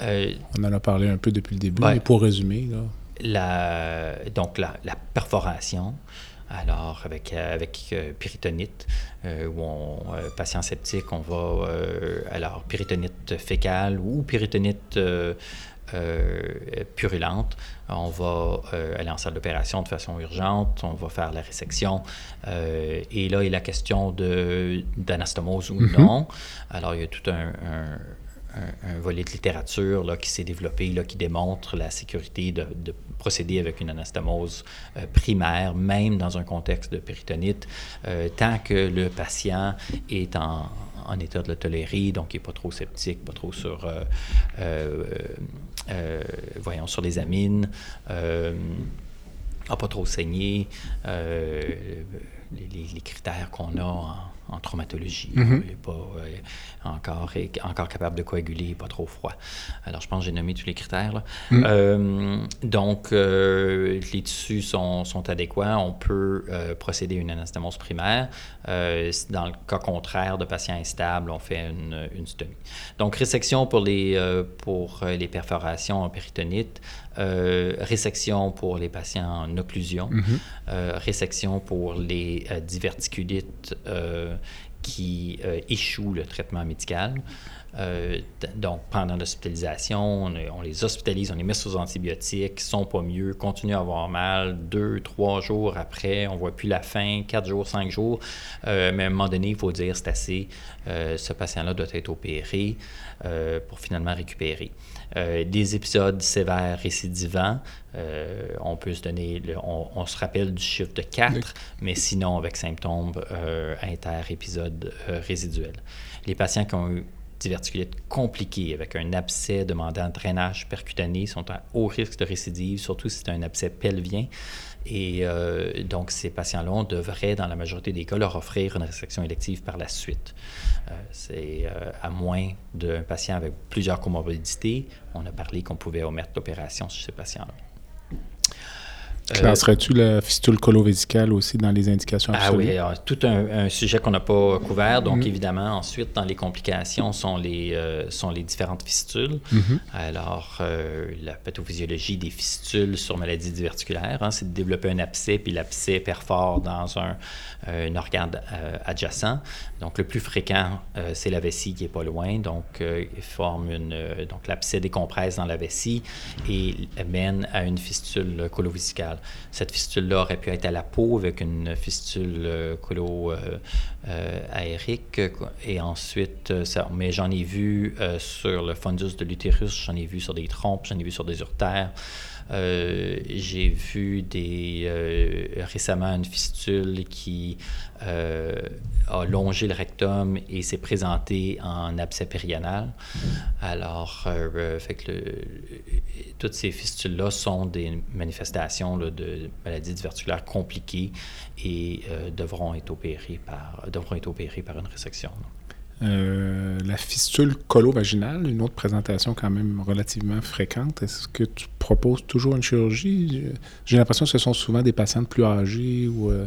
euh, on en a parlé un peu depuis le début, mais pour résumer, là... La, donc, la, perforation, alors, avec, avec péritonite, où on, patient sceptique, on va, alors, péritonite fécale ou péritonite euh, purulente, on va euh, aller en salle d'opération de façon urgente, on va faire la résection. Euh, et là, il y a la question d'anastomose ou mm-hmm. non. Alors, il y a tout un, volet de littérature là, qui s'est développé, là, qui démontre la sécurité de, procéder avec une anastomose primaire, même dans un contexte de péritonite, tant que le patient est en, état de le tolérer, donc il n'est pas trop sceptique, pas trop sur, euh, euh, euh, voyons, sur les amines, n'a pas trop saigné, les, critères qu'on a en, en traumatologie. Il n'est pas euh, encore, encore capable de coaguler, pas trop froid. Alors, je pense que j'ai nommé tous les critères. Mm. Euh, donc, euh, les tissus sont, sont, adéquats. On peut procéder à une anastomose primaire. dans le cas contraire de patients instables, on fait une, une stomie. Donc, résection pour les, pour les perforations en péritonite. Résection pour les patients en occlusion, mm-hmm. résection pour les diverticulites qui euh, échouent le traitement médical. Euh, donc, pendant l'hospitalisation, on, les hospitalise, on les met sous antibiotiques, ils sont pas mieux, continuent à avoir mal. Deux, trois jours après, on voit plus la fin, quatre jours, cinq jours. Euh, mais à un moment donné, il faut dire c'est assez. ce patient-là doit être opéré pour finalement récupérer. des épisodes sévères récidivants, on peut se donner, on, se rappelle du chiffre de 4, mais sinon avec symptômes inter-épisodes résiduels. Les patients qui ont eu diverticulite compliqué avec un abcès demandant drainage percutané sont à haut risque de récidive, surtout si c'est un abcès pelvien. Et euh, donc, ces patients-là, on devrait, dans la majorité des cas, leur offrir une résection élective par la suite. Euh, c'est euh, à moins d'un patient avec plusieurs comorbidités, on a parlé qu'on pouvait omettre l'opération chez ces patients-là. Classerais-tu la fistule colovésicale aussi dans les indications absolues? Ah oui, tout un, sujet qu'on n'a pas couvert. Donc, mm-hmm. évidemment, ensuite, dans les complications sont les, euh, sont les différentes fistules. Mm-hmm. Alors, euh, la pathophysiologie des fistules sur maladie diverticulaire, hein, c'est de développer un abcès, puis l'abcès perfore dans un, un organe euh, adjacent. Donc, le plus fréquent, c'est la vessie qui est pas loin. Donc, il forme une... donc, l'abcès décompresse dans la vessie et mène à une fistule Cette fistule-là aurait pu être à la peau avec une fistule euh, colo-aérique. Euh, euh, et ensuite, mais j'en ai vu sur le fundus de l'utérus, j'en ai vu sur des trompes, j'en ai vu sur des urtères. Euh, j'ai vu des, euh, récemment une fistule qui euh, a longé le rectum et s'est présentée en abcès périanal. Alors, que toutes ces fistules-là sont des manifestations de maladies diverticulaires compliquées et devront, être opérées par, devront être opérées par une résection. Euh, la fistule colovaginale, une autre présentation quand même relativement fréquente. Est-ce que tu proposes toujours une chirurgie? J'ai l'impression que ce sont souvent des patientes plus âgées ou... Euh,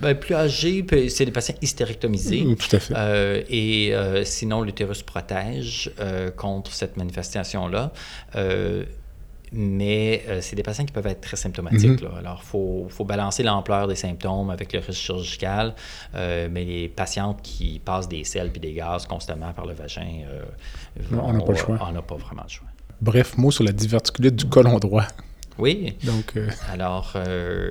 ben, plus âgés, c'est des patients hystérectomisés. Mm, tout à fait. Euh, et sinon, l'utérus protège contre cette manifestation-là mais euh, c'est des patients qui peuvent être très symptomatiques. Mhm. Alors, il faut, faut, balancer l'ampleur des symptômes avec le risque chirurgical, euh, mais les patientes qui passent des sels et des gaz constamment par le vagin, euh, on n'a pas le choix. On n'a pas vraiment le choix. Bref, mot sur la diverticulite du colon droit. Oui. Donc, euh, Alors, euh,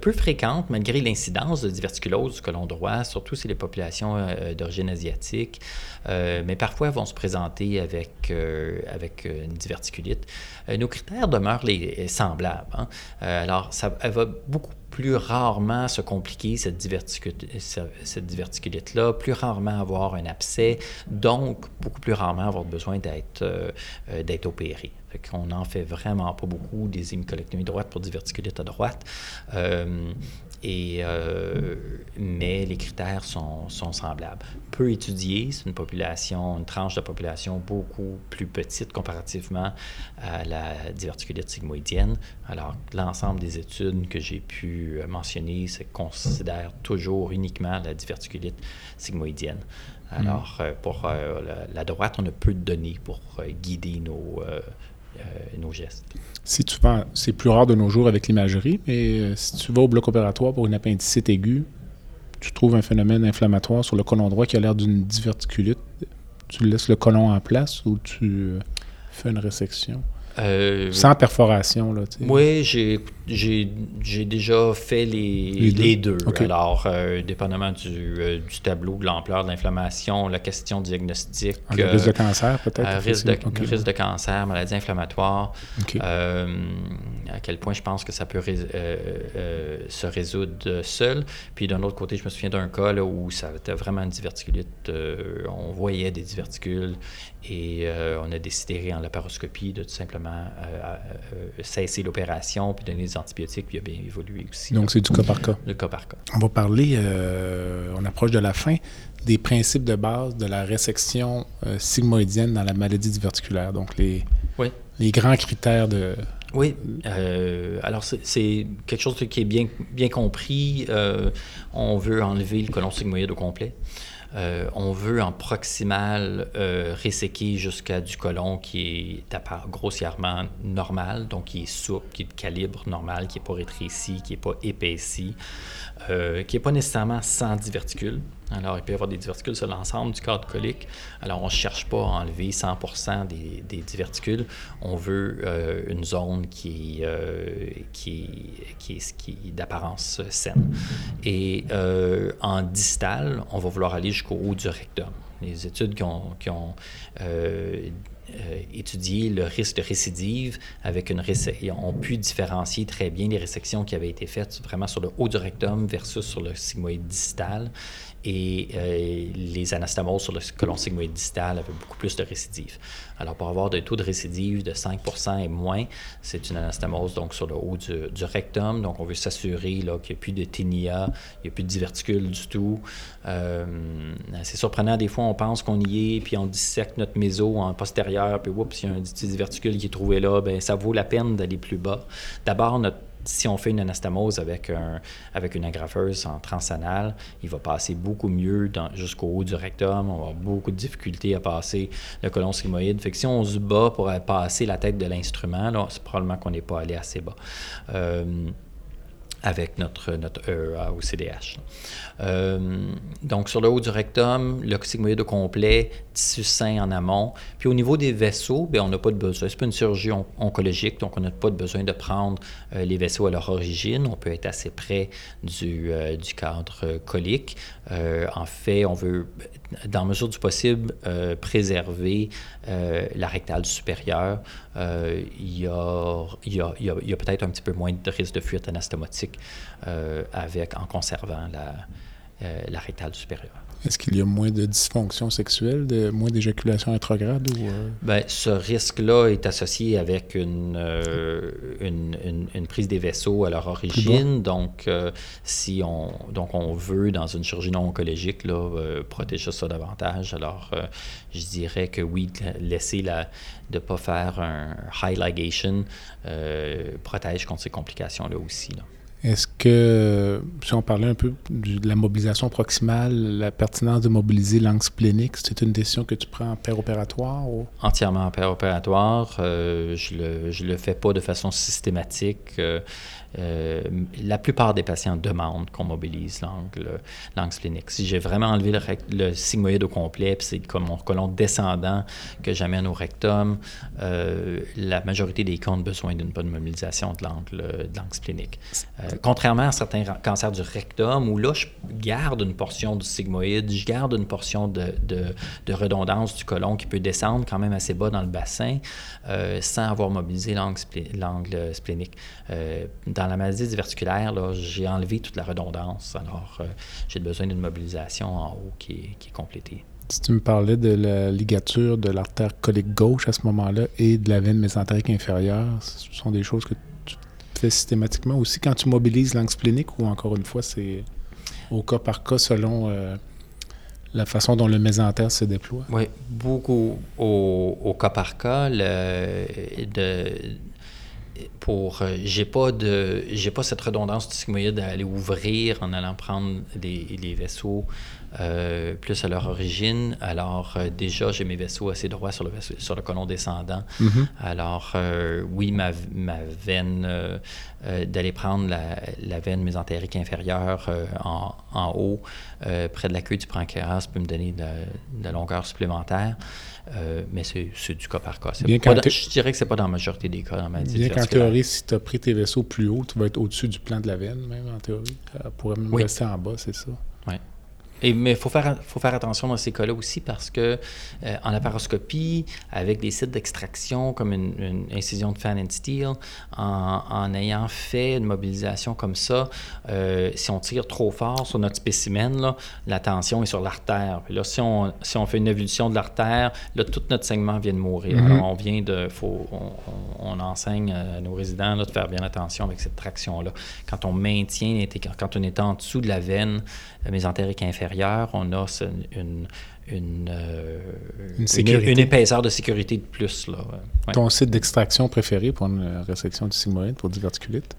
peu fréquente, malgré l'incidence de diverticulose du colon droit, surtout si les populations euh, d'origine asiatique, mais parfois vont se présenter avec, avec une diverticulite. nos critères demeurent les, semblables. Hein. alors, ça elle va beaucoup plus rarement se compliquer, cette, diverticulite-là, plus rarement avoir un abcès, donc beaucoup plus rarement avoir besoin d'être euh, euh, d'être opéré. Fait n'en fait vraiment pas beaucoup des hémicolectomies droites pour diverticulite à droite. Euh, et, euh, mais les critères sont, sont, semblables. Peu étudié, c'est une population, une tranche de population beaucoup plus petite comparativement à la diverticulite sigmoïdienne. Alors, l'ensemble des études que j'ai pu mentionner se considèrent toujours uniquement la diverticulite sigmoïdienne. Alors, mm. euh, pour euh, la, droite, on a peu de données pour guider nos, euh, gestes. Si tu c'est plus rare de nos jours avec l'imagerie, mais euh, si tu vas au bloc opératoire pour une appendicite aiguë, tu trouves un phénomène inflammatoire sur le colon droit qui a l'air d'une diverticulite, tu laisses le colon en place ou tu euh, fais une résection? Euh, Sans perforation, là, tu sais. Oui, j'ai, déjà fait les, les deux. Alors, euh, dépendamment du, euh, du, tableau, de l'ampleur de l'inflammation, la question diagnostique. Ah, le risque de cancer, peut-être? risque, de, risque de cancer, maladie inflammatoire. à quel point je pense que ça peut se résoudre seul. Puis d'un autre côté, je me souviens d'un cas là, où ça était vraiment une diverticulite. on voyait des diverticules et on a décidé en laparoscopie de tout simplement euh, euh, cesser l'opération, puis donner des antibiotiques, puis il a bien évolué aussi. Donc, c'est du cas par cas. Le cas par cas. On va parler, euh, on approche de la fin, des principes de base de la résection sigmoïdienne dans la maladie diverticulaire. Donc, les, les grands critères de, oui, alors c'est quelque chose qui est bien, bien compris. on veut enlever le colon sigmoïde au complet. Euh, on veut en proximal euh, jusqu'à du colon qui est grossièrement normal, donc qui est souple, qui est de calibre normal, qui n'est pas rétréci, qui n'est pas épaissi, euh, qui n'est pas nécessairement sans diverticule. Alors, il peut y avoir des diverticules sur l'ensemble du cadre colique. Alors, on ne cherche pas à enlever 100 des, des, diverticules. On veut euh, une zone qui, euh, qui, est, qui d'apparence saine. Et euh, en distal, on va vouloir aller jusqu'au haut du rectum. Les études qui ont, qui le risque de récidive avec une ont pu différencier très bien les résections qui avaient été faites vraiment sur le haut du rectum versus sur le sigmoïde distal. Et les anastomoses sur le colon sigmoïde distal avaient beaucoup plus de récidives. Alors, pour avoir des taux de récidive de 5% et moins, c'est une anastomose donc sur le haut du, rectum. Donc, on veut s'assurer qu'il n'y a plus de ténia, il n'y a plus de diverticules du tout. c'est surprenant, des fois, on pense qu'on y est, puis on dissecte notre méso en postérieur, puis oups, il y a un petit diverticule qui est trouvé là, ben ça vaut la peine d'aller plus bas. D'abord, si on fait une anastomose avec, un, avec une agrafeuse en transanal, il va passer beaucoup mieux jusqu'au haut du rectum. On va avoir beaucoup de difficultés à passer le colon sigmoïde. Fait que si on se bat pour passer la tête de l'instrument, c'est probablement qu'on n'est pas allé assez bas. Euh, avec notre, notre ou CDH. Euh, donc, sur le haut du rectum, le sigmoïde complet, tissu sain en amont. Puis au niveau des vaisseaux, bien, on n'a pas de besoin. Ce n'est pas une chirurgie oncologique, donc on n'a pas de besoin de prendre euh, les vaisseaux à leur origine. On peut être assez près du, euh, du cadre colique. en fait, on veut, dans mesure du possible, préserver la rectale supérieure. Il y a, y a, y a peut-être un petit peu moins de risque de fuite anastomotique avec, en conservant la, euh, la rectale supérieure. Est-ce qu'il y a moins de dysfonction sexuelle, de, moins d'éjaculation rétrograde? Ou, euh? ben, ce risque-là est associé avec une, euh, une, une, prise des vaisseaux à leur origine. Donc, si on, donc, on veut, dans une chirurgie non oncologique, là, protéger ça davantage, alors je dirais que oui, laisser la, de ne pas faire un high ligation protège contre ces complications-là aussi. Là. Est-ce que, si on parlait un peu de la mobilisation proximale, la pertinence de mobiliser l'angle splénique, c'est une décision que tu prends en père opératoire? Ou? Entièrement en père opératoire. Euh, je ne le, je le, fais pas de façon systématique. Euh, euh, la plupart des patients demandent qu'on mobilise l'angle splénique. Si j'ai vraiment enlevé le, sigmoïde au complet, puis c'est comme mon colon descendant que j'amène au rectum, euh, la majorité des cas ont besoin d'une bonne mobilisation de l'angle splénique. Euh, contrairement à certains cancers du rectum, où là, je garde une portion du sigmoïde, je garde une portion de, de, redondance du colon qui peut descendre quand même assez bas dans le bassin sans avoir mobilisé l'angle splénique dans la maladie diverticulaire, j'ai enlevé toute la redondance. Alors, euh, j'ai besoin d'une mobilisation en haut qui est, qui est, complétée. Si tu me parlais de la ligature de l'artère colique gauche à ce moment-là et de la veine mésentérique inférieure, ce sont des choses que tu fais systématiquement aussi quand tu mobilises l'angle splénique ou encore une fois, c'est au cas par cas selon euh, la façon dont le mésentère se déploie? Oui, beaucoup au, au cas par cas. Le, de, pour euh, j'ai pas de j'ai pas cette redondance du sigmoïde à aller ouvrir en allant prendre les, vaisseaux euh, plus à leur origine. Alors déjà j'ai mes vaisseaux assez droits sur le sur le colon descendant. Mm-hmm. Alors oui ma, ma veine d'aller prendre la, la, veine mésentérique inférieure en, en, haut près de la queue du pancréas peut me donner de, de la longueur supplémentaire. Euh, mais c'est du cas par cas. je dirais que c'est pas dans la majorité des cas dans ma Bien qu'en théorie, si tu as pris tes vaisseaux plus haut, tu vas être au-dessus du plan de la veine, même en théorie. Ça pourrait même rester en bas, c'est ça? Oui. Et, mais il faut faire, faut faire attention dans ces cas-là aussi parce que euh, en laparoscopie, avec des sites d'extraction comme une, incision de fan and steel, en, ayant fait une mobilisation comme ça, euh, si on tire trop fort sur notre spécimen, là, la tension est sur l'artère. Puis là, si on, si on fait une évolution de l'artère, là, tout notre segment vient de mourir. Mm-hmm. Alors, on vient de... Faut, on, enseigne à nos résidents là, de faire bien attention avec cette traction-là. Quand on maintient, quand on est en dessous de la veine mésentérique inférieure, on a une, une, euh, une, épaisseur de sécurité de plus. Là. Ton site d'extraction préféré pour une résection du sigmoïde pour diverticulite?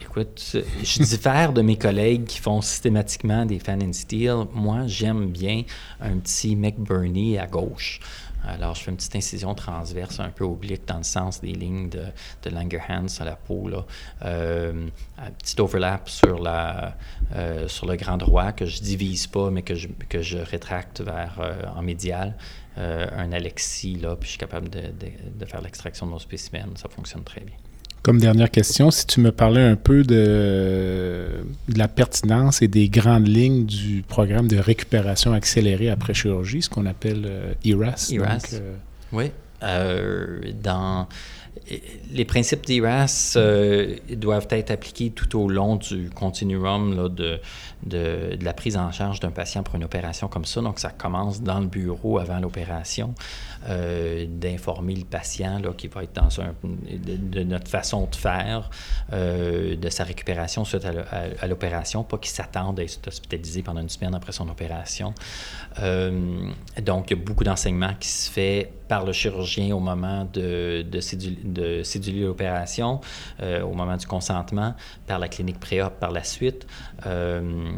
Écoute, je diffère de mes collègues qui font systématiquement des fan and steel. Moi, j'aime bien un petit McBurney à gauche. Alors, je fais une petite incision transverse un peu oblique dans le sens des lignes de, de Langerhans à la peau. Là. Euh, un petit overlap sur, la, euh, sur le grand droit que je divise pas, mais que je, que je rétracte vers euh, en médial. un Alexis, là, puis je suis capable de, de faire l'extraction de mon spécimen. Ça fonctionne très bien. Comme dernière question, si tu me parlais un peu de, la pertinence et des grandes lignes du programme de récupération accélérée après chirurgie, ce qu'on appelle ERAS. Euh, ERAS. Euh, oui. Euh, dans les principes d'IRAS euh, doivent être appliqués tout au long du continuum là, de, de, la prise en charge d'un patient pour une opération comme ça. Donc, ça commence dans le bureau avant l'opération, euh, d'informer le patient qui va être dans un, de, notre façon de faire, euh, de sa récupération suite à l'opération, pas qu'il s'attende à être hospitalisé pendant une semaine après son opération. donc, il y a beaucoup d'enseignements qui se fait par le chirurgien au moment de, de, céduler, l'opération, euh, au moment du consentement, par la clinique pré-op par la suite. Euh,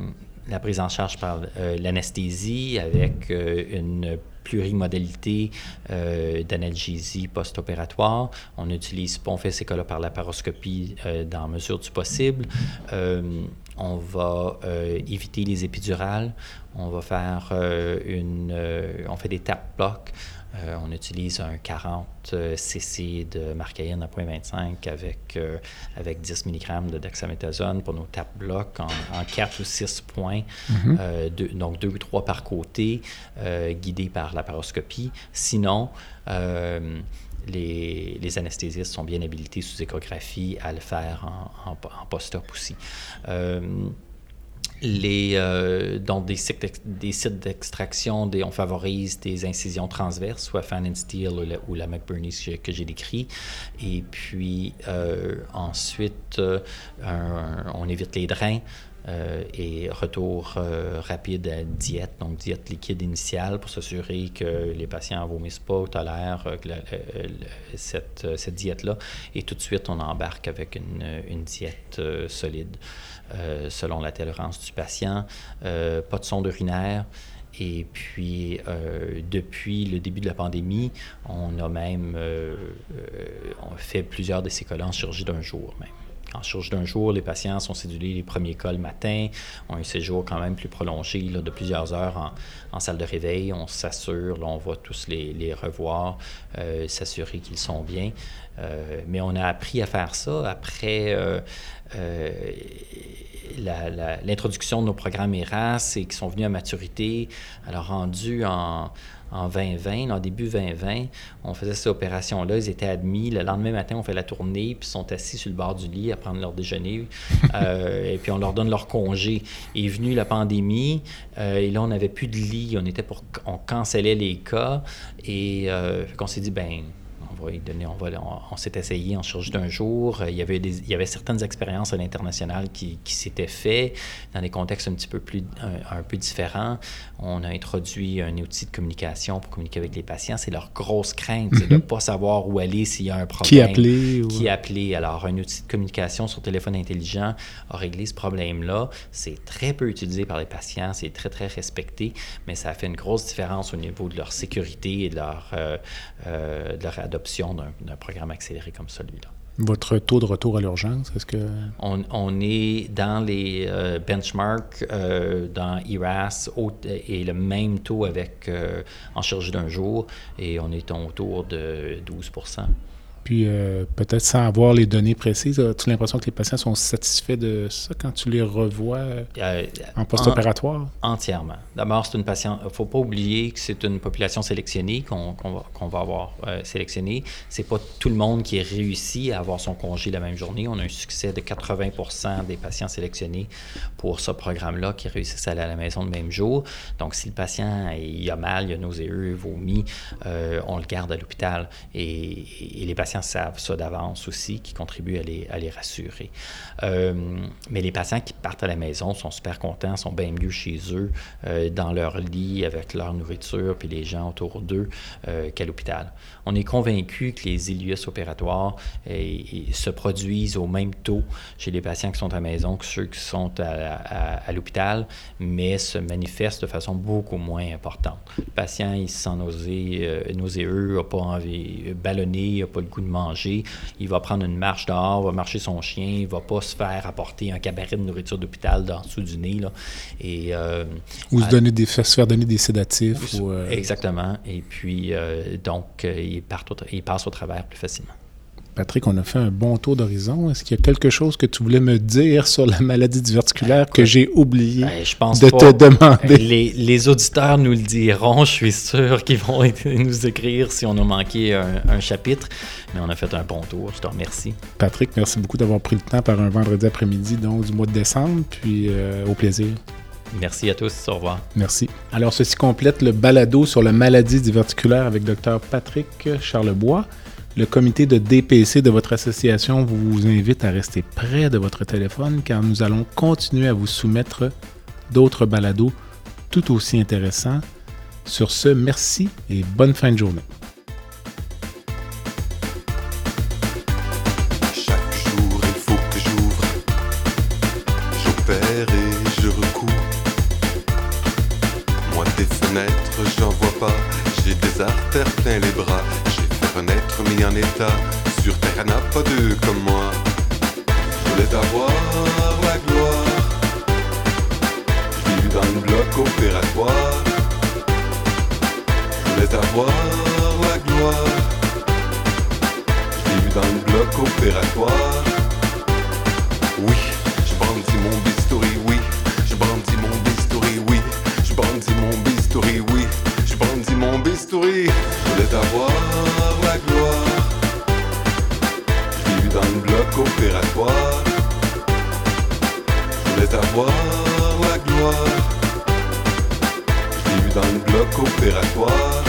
la prise en charge par euh, l'anesthésie avec une plurimodalité d'analgésie post-opératoire. On utilise, on fait ces cas-là par la paroscopie dans mesure du possible. on va éviter les épidurales. On va faire une, on fait des tap blocks. Euh, on utilise un 40 euh, cc de marcaïne à 0.25 avec, euh, avec 10 mg de dexaméthasone pour nos tap blocs en, 4 ou 6 points, mhm. donc 2 ou 3 par côté, guidés par la paroscopie. Sinon, les, les, anesthésistes sont bien habilités sous échographie à le faire en, en post-op aussi les, euh, donc des sites, d'extraction, on favorise des incisions transverses, soit Fan and Steel ou la, McBurney que j'ai décrit. Et puis euh, ensuite, euh, on évite les drains. et retour rapide à diète, donc diète liquide initiale pour s'assurer que les patients vomissent pas ou tolèrent cette, diète-là. Et tout de suite, on embarque avec une diète solide. Euh, selon la tolérance du patient, euh, pas de sonde urinaire. Et puis, euh, depuis le début de la pandémie, on a même on fait plusieurs de ces collants en chirurgie d'un jour même. En chirurgie d'un jour, les patients sont cédulés les premiers cas le matin, ont un séjour quand même plus prolongé de plusieurs heures en, salle de réveil. On s'assure, on va tous les, revoir, s'assurer qu'ils sont bien. mais on a appris à faire ça après l'introduction de nos programmes ERAS et qui sont venus à maturité. Alors, rendu en, en 2020, en début 2020, on faisait ces opérations-là, ils étaient admis. Le lendemain matin, on fait la tournée, puis ils sont assis sur le bord du lit à prendre leur déjeuner. Euh, et puis on leur donne leur congé. est venue la pandémie, euh, et là, on n'avait plus de lit. On était pour, on cancellait les cas. Et euh, on s'est dit, ben on va donner, on, va, on, s'est essayé en chirurgie d'un jour. Il y avait, il y avait certaines expériences à l'international qui, qui s'étaient faites dans des contextes un petit peu plus, un, peu différents. On a introduit un outil de communication pour communiquer avec les patients. C'est leur grosse crainte, c'est de ne mhm. pas savoir où aller s'il y a un problème. Qui appeler. Qui appeler. Alors, un outil de communication sur téléphone intelligent a réglé ce problème-là. C'est très peu utilisé par les patients, c'est très, très respecté, mais ça a fait une grosse différence au niveau de leur sécurité et de leur, euh, euh, de leur adoption d'un programme accéléré comme celui-là. Votre taux de retour à l'urgence, est-ce que... On, est dans les euh, benchmarks euh, dans IRAS et le même taux avec euh, en chirurgie d'un jour et on est autour de 12 puis euh, peut-être sans avoir les données précises, as-tu l'impression que les patients sont satisfaits de ça quand tu les revois euh, en post-opératoire? entièrement. D'abord, c'est une patient. Il ne faut pas oublier que c'est une population sélectionnée qu'on va, va, avoir euh, sélectionnée. Ce n'est pas tout le monde qui est réussi à avoir son congé la même journée. On a un succès de 80 des patients sélectionnés pour ce programme-là qui réussissent à aller à la maison le même jour. Donc, si le patient il a mal, il a nauséeux, vomit, on le garde à l'hôpital. et les patients savent ça d'avance aussi, qui contribuent à les, rassurer. Euh, mais les patients qui partent à la maison sont super contents, sont bien mieux chez eux, euh, dans leur lit, avec leur nourriture, puis les gens autour d'eux, euh, qu'à l'hôpital. On est convaincu que les ILUS opératoires se produisent au même taux chez les patients qui sont à la maison que ceux qui sont à, à, l'hôpital, mais se manifestent de façon beaucoup moins importante. Le patient, il se sent nausé, nauséeux, n'a pas envie, ballonné, n'a pas le goût de manger, il va prendre une marche dehors, va marcher son chien, il va pas se faire apporter un cabaret de nourriture d'hôpital dans dessous du nez. Là. Et, euh, ou se, donner des, se faire donner des sédatifs. Euh, exactement. Et puis, euh, donc, il, part il passe au travers plus facilement. Patrick, on a fait un bon tour d'horizon. Est-ce qu'il y a quelque chose que tu voulais me dire sur la maladie diverticulaire que j'ai oublié Ben, je pense de pas. te demander? Les, les auditeurs nous le diront. Je suis sûr qu'ils vont nous écrire si on a manqué un, un chapitre. Mais on a fait un bon tour. Je te remercie. Patrick, merci beaucoup d'avoir pris le temps par un vendredi après-midi, donc du mois de décembre, puis euh, au plaisir. Merci à tous. Au revoir. Merci. Alors, ceci complète le balado sur la maladie diverticulaire avec Dr Patrick Charlebois. Le comité de DPC de votre association vous invite à rester près de votre téléphone car nous allons continuer à vous soumettre d'autres balados tout aussi intéressants. Sur ce, merci et bonne fin de journée. J'ai des artères plein les bras. J'ai fait renaître, mis en état. Sur terre, n'a pas deux comme moi. Je voulais avoir la gloire. Je l'ai vu dans le bloc opératoire. Je voulais avoir la gloire. Je l'ai vu dans le bloc opératoire. Oui, je brandis mon bistouri, oui. Je brandis mon bistouri, oui. Je brandis mon bistouri, oui. Mon bistouri. Je voulais avoir la gloire. Je vu dans le bloc opératoire. Je voulais avoir la gloire. Je vu dans le bloc opératoire.